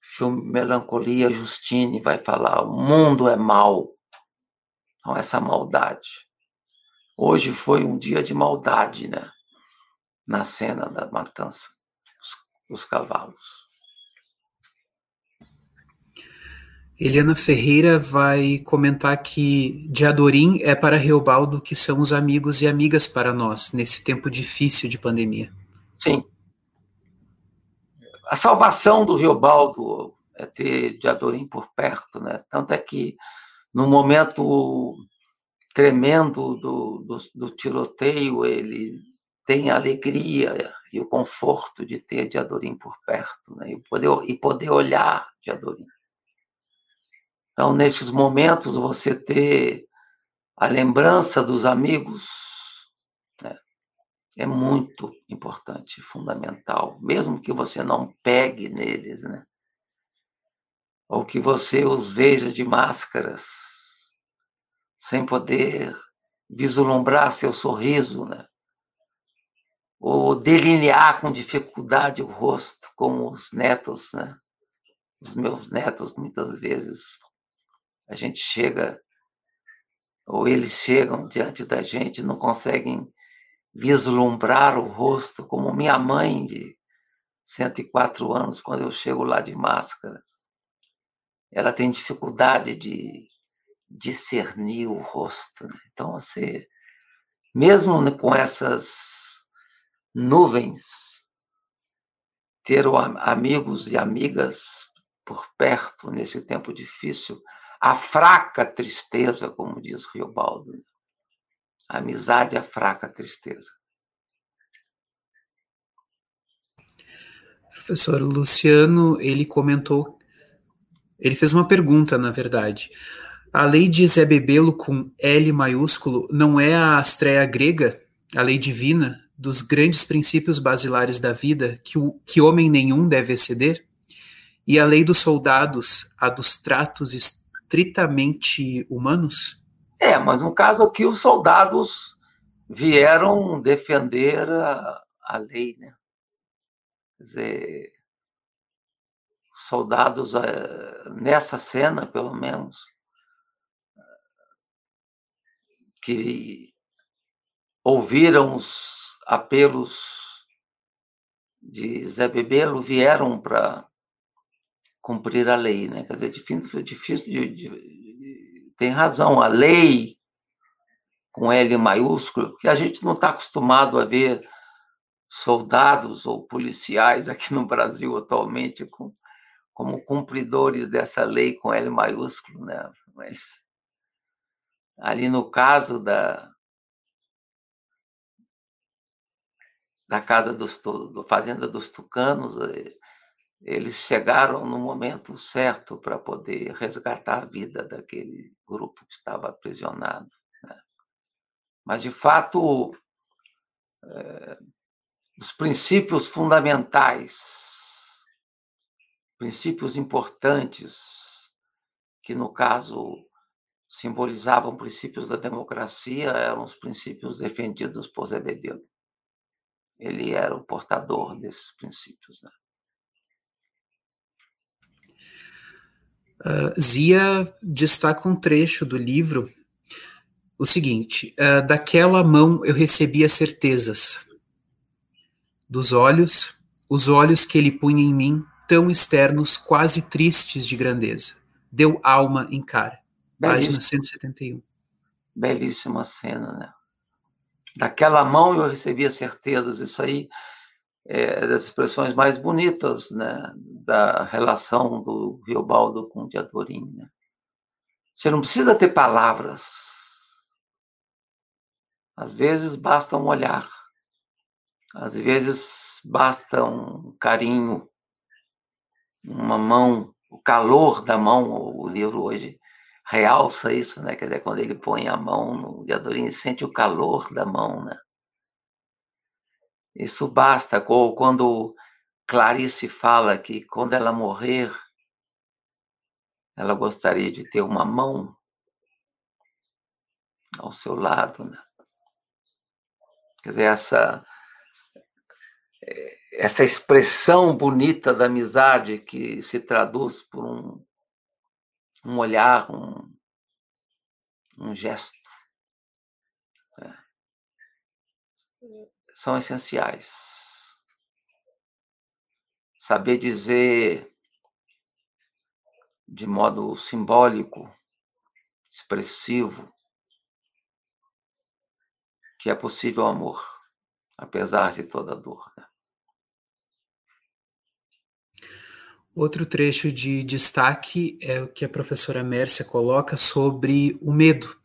filme Melancolia Justine vai falar o mundo é mau. Então essa maldade. Hoje foi um dia de maldade, né? Na cena da matança dos cavalos. Eliana Ferreira vai comentar que de Adorim é para Reobaldo que são os amigos e amigas para nós nesse tempo difícil de pandemia. Sim. A salvação do Reobaldo é ter de Adorim por perto, né? Tanto é que no momento tremendo do, do, do tiroteio, ele tem a alegria e o conforto de ter de Adorim por perto, né? E poder, e poder olhar de Adorim. Então, nesses momentos, você ter a lembrança dos amigos né, é muito importante, fundamental, mesmo que você não pegue neles, né? Ou que você os veja de máscaras, sem poder vislumbrar seu sorriso, né? Ou delinear com dificuldade o rosto, como os netos, né? Os meus netos, muitas vezes, a gente chega, ou eles chegam diante da gente, não conseguem vislumbrar o rosto, como minha mãe de 104 anos, quando eu chego lá de máscara. Ela tem dificuldade de discernir o rosto. Né? Então, você, mesmo com essas nuvens, ter amigos e amigas por perto nesse tempo difícil a fraca tristeza, como diz Riobaldo. A amizade é a fraca tristeza. Professor Luciano, ele comentou, ele fez uma pergunta, na verdade. A lei de Zé Bebelo com L maiúsculo não é a astreia grega, a lei divina, dos grandes princípios basilares da vida que, o, que homem nenhum deve exceder? E a lei dos soldados, a dos tratos estritamente humanos? É, mas no caso aqui os soldados vieram defender a, a lei, né? Quer dizer, soldados eh, nessa cena, pelo menos, que ouviram os apelos de Zé Bebelo vieram para cumprir a lei, né? Quer dizer, difícil, difícil de, de, de, tem razão, a lei com L maiúsculo, porque a gente não está acostumado a ver soldados ou policiais aqui no Brasil atualmente com, como cumpridores dessa lei com L maiúsculo, né? Mas ali no caso da da casa dos do fazenda dos tucanos eh, eles chegaram no momento certo para poder resgatar a vida daquele grupo que estava aprisionado. Né? Mas, de fato, é, os princípios fundamentais, princípios importantes, que no caso simbolizavam princípios da democracia, eram os princípios defendidos por Zé Bedelo. Ele era o portador desses princípios. Né? Uh, Zia destaca um trecho do livro, o seguinte: uh, daquela mão eu recebia certezas, dos olhos, os olhos que ele punha em mim, tão externos, quase tristes de grandeza. Deu alma em cara. Página 171. Belíssima cena, né? Daquela mão eu recebia certezas. Isso aí é das expressões mais bonitas, né? Da relação do Riobaldo com o Diadorim, né? Você não precisa ter palavras. Às vezes basta um olhar às vezes basta um carinho, uma mão, o calor da mão, o livro hoje realça isso, né? Quer dizer, quando ele põe a mão no Diadorim, sente o calor da mão, né? Isso basta. Quando Clarice fala que quando ela morrer, ela gostaria de ter uma mão ao seu lado, né? Quer dizer, essa essa expressão bonita da amizade que se traduz por um, um olhar, um, um gesto, são essenciais. Saber dizer de modo simbólico, expressivo, que é possível amor, apesar de toda dor. Né? Outro trecho de destaque é o que a professora Mércia coloca sobre o medo.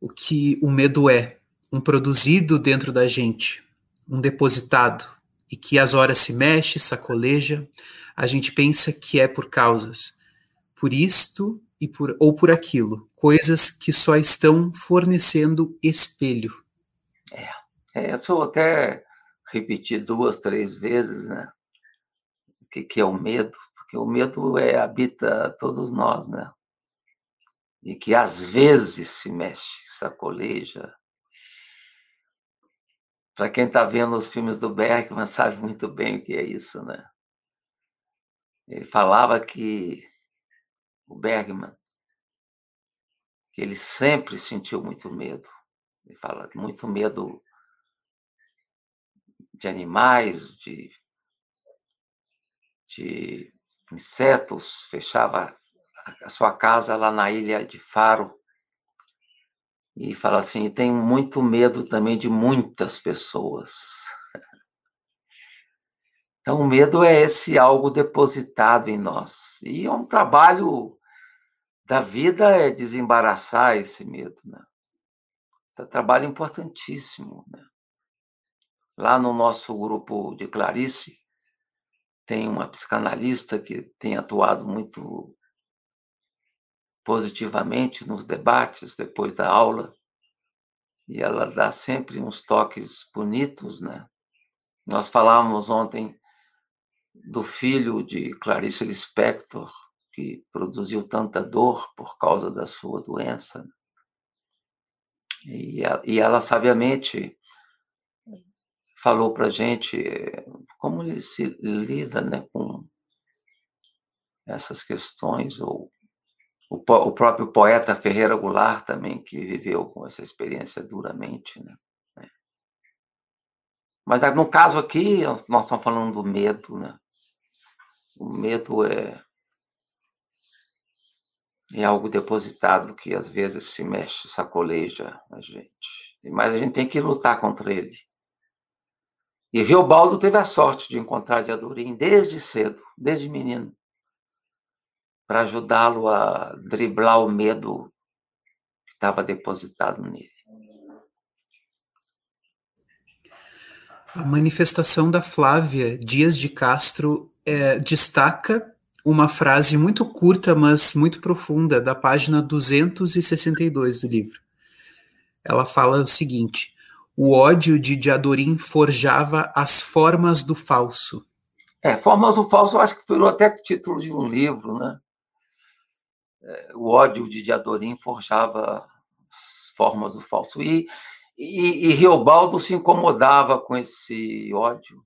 O que o medo é? Um produzido dentro da gente, um depositado, e que às horas se mexe, sacoleja, a gente pensa que é por causas, por isto e por, ou por aquilo, coisas que só estão fornecendo espelho. É, é eu até repetir duas, três vezes, né? que, que é o medo, porque o medo é, habita todos nós, né? E que às vezes se mexe, sacoleja. Para quem está vendo os filmes do Bergman, sabe muito bem o que é isso, né? Ele falava que o Bergman, que ele sempre sentiu muito medo. Ele fala muito medo de animais, de de insetos, fechava a sua casa lá na ilha de Faro. E fala assim: tenho muito medo também de muitas pessoas. Então, o medo é esse algo depositado em nós. E é um trabalho da vida é desembaraçar esse medo. Né? É um trabalho importantíssimo. Né? Lá no nosso grupo de Clarice, tem uma psicanalista que tem atuado muito positivamente nos debates depois da aula, e ela dá sempre uns toques bonitos, né? Nós falávamos ontem do filho de Clarice Lispector, que produziu tanta dor por causa da sua doença. E, ela sabiamente falou para gente como ele se lida né, com essas questões, ou o, o, próprio poeta Ferreira Goulart também, que viveu com essa experiência duramente. Né? né. Mas no caso aqui, nós estamos falando do medo, né? O medo é, é algo depositado que às vezes se mexe, sacoleja a gente. Mas a gente tem que lutar contra ele. E Riobaldo teve a sorte de encontrar Diadorim desde cedo, desde menino, para ajudá-lo a driblar o medo que estava depositado nele. A manifestação da Flávia Dias de Castro é, destaca uma frase muito curta, mas muito profunda, da página 262 do livro. Ela fala o seguinte: o ódio de Diadorim forjava as formas do falso. É, Formas do Falso, eu acho que virou até título de um livro, né? É, o ódio de Diadorim forjava as formas do falso. E, e, e Riobaldo se incomodava com esse ódio.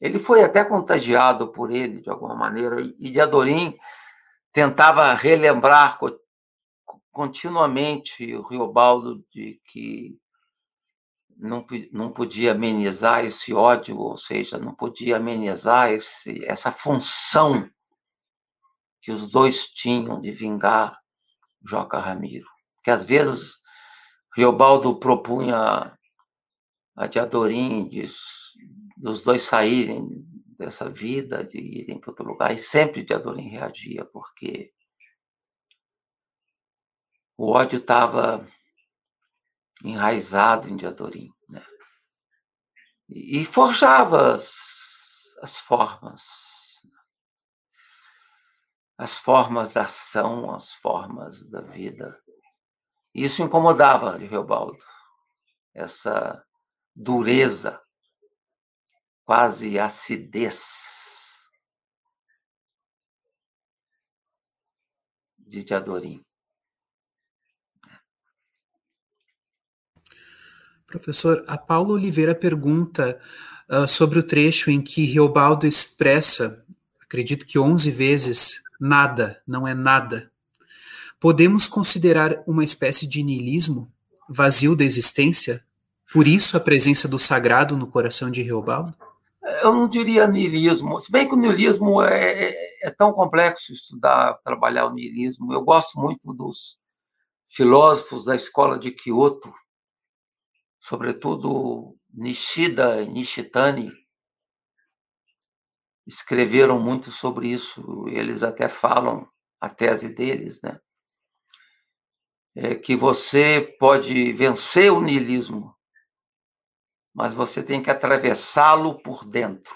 Ele foi até contagiado por ele, de alguma maneira, e Diadorim tentava relembrar continuamente o Riobaldo de que não, não podia amenizar esse ódio, ou seja, não podia amenizar esse, essa função que os dois tinham de vingar Joca Ramiro. Que às vezes Riobaldo propunha a Diadorim dos dois saírem dessa vida, de irem para outro lugar, e sempre Diadorim reagia, porque o ódio estava enraizado em Diadorim. Né? E forjava as, as formas. As formas da ação, as formas da vida. Isso incomodava Riobaldo, essa dureza, quase acidez de Diadorim. Professor, a Paula Oliveira pergunta uh, sobre o trecho em que Riobaldo expressa, acredito que 11 vezes, nada, não é nada. Podemos considerar uma espécie de niilismo, vazio da existência? Por isso a presença do sagrado no coração de Riobaldo? Eu não diria niilismo, se bem que o niilismo é, é, é tão complexo estudar, trabalhar o niilismo. Eu gosto muito dos filósofos da escola de Kyoto, sobretudo Nishida e Nishitani, escreveram muito sobre isso. Eles até falam a tese deles, né? É que você pode vencer o niilismo, mas você tem que atravessá-lo por dentro.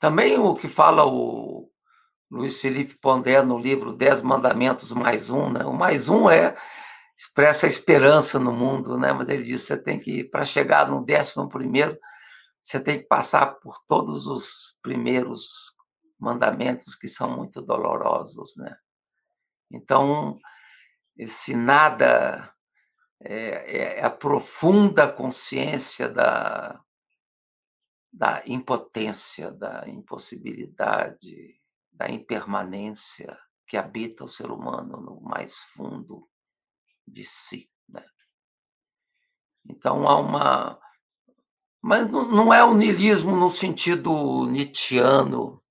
Também o que fala o Luiz Felipe Pondé no livro Dez Mandamentos mais um, né? O mais um é expressa a esperança no mundo, né? Mas ele diz: você tem que, para chegar no décimo primeiro, você tem que passar por todos os primeiros mandamentos que são muito dolorosos, né? Então, esse nada é, é a profunda consciência da, da impotência, da impossibilidade, da impermanência que habita o ser humano no mais fundo de si. Né? Então há uma. Mas não é o niilismo no sentido nietzschiano.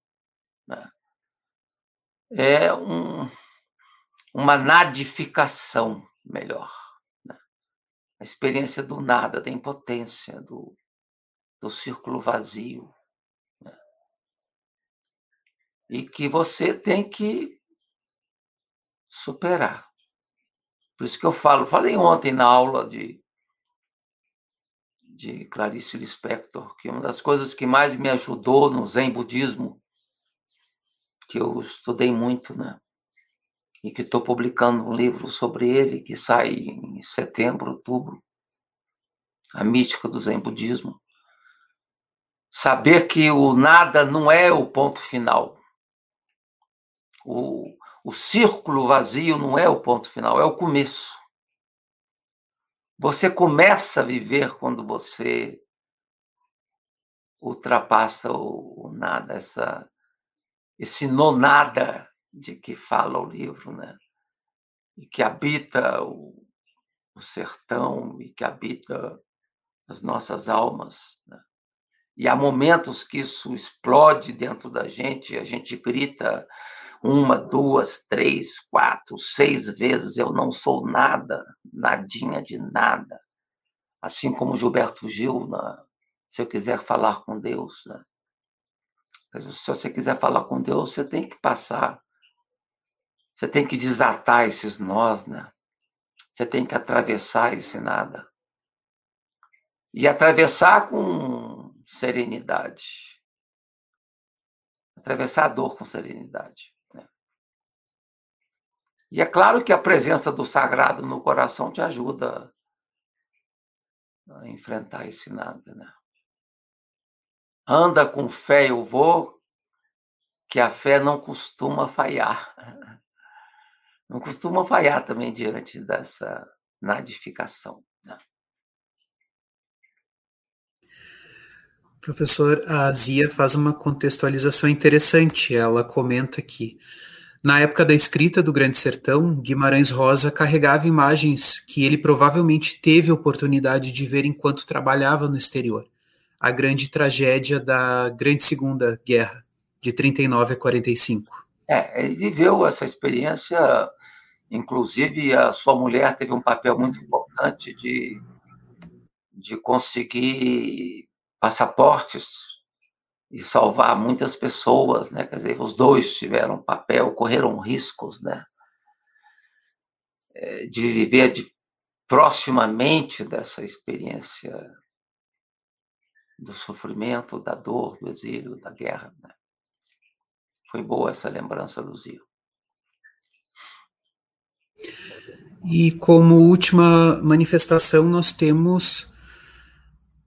Né? É um, uma nadificação melhor. Né? A experiência do nada, da impotência, do, do círculo vazio. Né? E que você tem que superar. Por isso que eu falo, falei ontem na aula de, de Clarice Lispector, que uma das coisas que mais me ajudou no Zen Budismo, que eu estudei muito, né? E que estou publicando um livro sobre ele, que sai em setembro, outubro, A Mística do Zen Budismo. Saber que o nada não é o ponto final. O, o círculo vazio não é o ponto final, é o começo. Você começa a viver quando você ultrapassa o, o nada, essa, esse nonada de que fala o livro, né? E que habita o, o sertão e que habita as nossas almas. Né? E há momentos que isso explode dentro da gente, a gente grita uma, duas, três, quatro, seis vezes eu não sou nada, nadinha de nada. Assim como Gilberto Gil, na, se eu quiser falar com Deus. Né? Se você quiser falar com Deus, você tem que passar. Você tem que desatar esses nós, né? Você tem que atravessar esse nada. E atravessar com serenidade. Atravessar a dor com serenidade. E é claro que a presença do sagrado no coração te ajuda a enfrentar esse nada, né? Anda com fé, eu vou, que a fé não costuma falhar. Não costuma falhar também diante dessa nadificação. Né? Professor, a Zia faz uma contextualização interessante. Ela comenta que, na época da escrita do Grande Sertão, Guimarães Rosa carregava imagens que ele provavelmente teve oportunidade de ver enquanto trabalhava no exterior. A grande tragédia da Grande Segunda Guerra, de 39 a 45. É, ele viveu essa experiência, inclusive a sua mulher teve um papel muito importante de, de conseguir passaportes e salvar muitas pessoas, né? Quer dizer, os dois tiveram papel, correram riscos, né? É, de viver de, proximamente dessa experiência do sofrimento, da dor, do exílio, da guerra. Né? Foi boa essa lembrança, Luzio. E como última manifestação, nós temos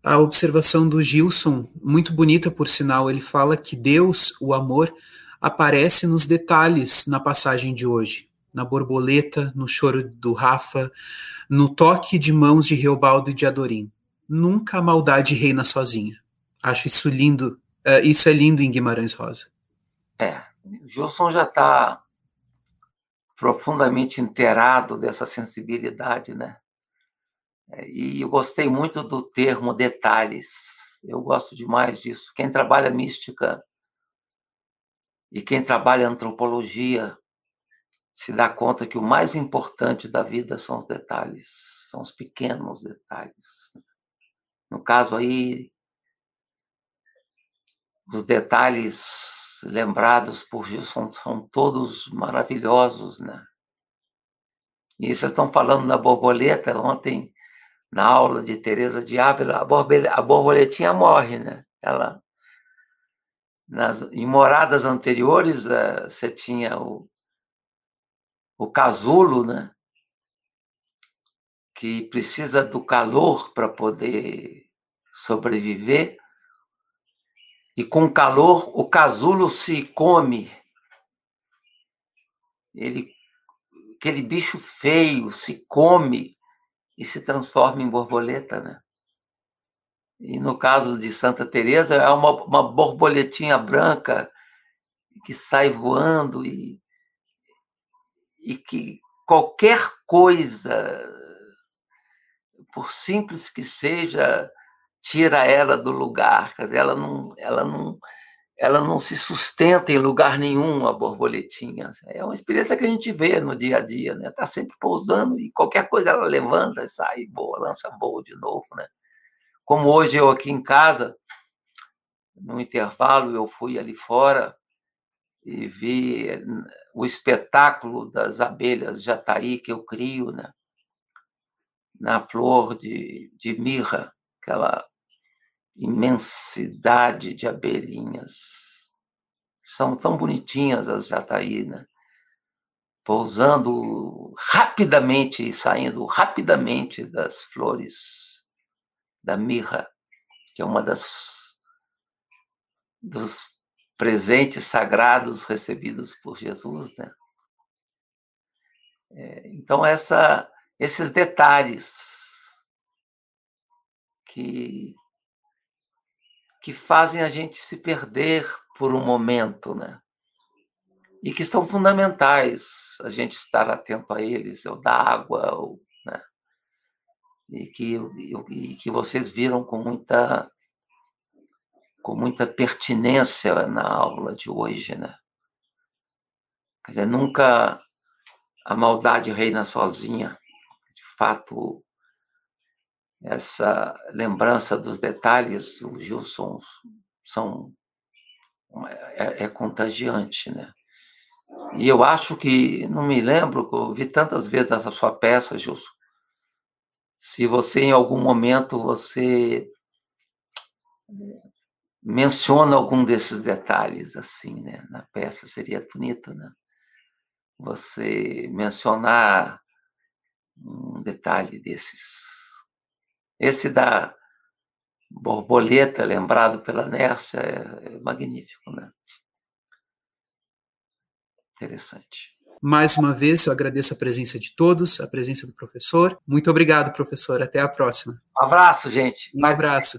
a observação do Gilson, muito bonita por sinal, ele fala que Deus, o amor, aparece nos detalhes na passagem de hoje, na borboleta, no choro do Rafa, no toque de mãos de Reobaldo e de Adorim. Nunca a maldade reina sozinha. Acho isso lindo, uh, isso é lindo em Guimarães Rosa. É, o Gilson já está profundamente inteirado dessa sensibilidade, né? E eu gostei muito do termo detalhes. Eu gosto demais disso. Quem trabalha mística e quem trabalha antropologia se dá conta que o mais importante da vida são os detalhes, são os pequenos detalhes. No caso aí, os detalhes lembrados por Gilson são todos maravilhosos, né? E vocês estão falando da borboleta, ontem na aula de Teresa de Ávila, a, borboletinha morre, né? Ela nas em moradas anteriores uh, você tinha o o casulo, né? Que precisa do calor para poder sobreviver. E com calor o casulo se come. Ele aquele bicho feio se come e se transforma em borboleta, né? E no caso de Santa Teresa é uma, uma borboletinha branca que sai voando e, e que qualquer coisa, por simples que seja, tira ela do lugar. Quer dizer, ela não, ela não, ela não se sustenta em lugar nenhum, a borboletinha. É uma experiência que a gente vê no dia a dia, né? Está sempre pousando e qualquer coisa ela levanta sai boa, lança boa de novo, né? Como hoje eu aqui em casa, no intervalo, eu fui ali fora e vi o espetáculo das abelhas jataí que eu crio, né? Na flor de, de mirra, aquela imensidade de abelhinhas. São tão bonitinhas as jataí, né? Pousando rapidamente e saindo rapidamente das flores da mirra, que é uma das dos presentes sagrados recebidos por Jesus, né? É, então essa, esses detalhes que que fazem a gente se perder por um momento, né? E que são fundamentais a gente estar atento a eles, ou da água, ou, né? E que, e que vocês viram com muita com muita pertinência na aula de hoje, né? Quer dizer, nunca a maldade reina sozinha. De fato, essa lembrança dos detalhes do Gilson são é, é, contagiante, né? E eu acho que não me lembro, eu vi tantas vezes essa sua peça, Gilson. Se você em algum momento você menciona algum desses detalhes assim, né, na peça seria bonito, né? Você mencionar um detalhe desses Esse da borboleta, lembrado pela Nércia, é, é magnífico, né? Interessante. Mais uma vez, eu agradeço a presença de todos, a presença do professor. Muito obrigado, professor. Até a próxima. Um abraço, gente. Um abraço.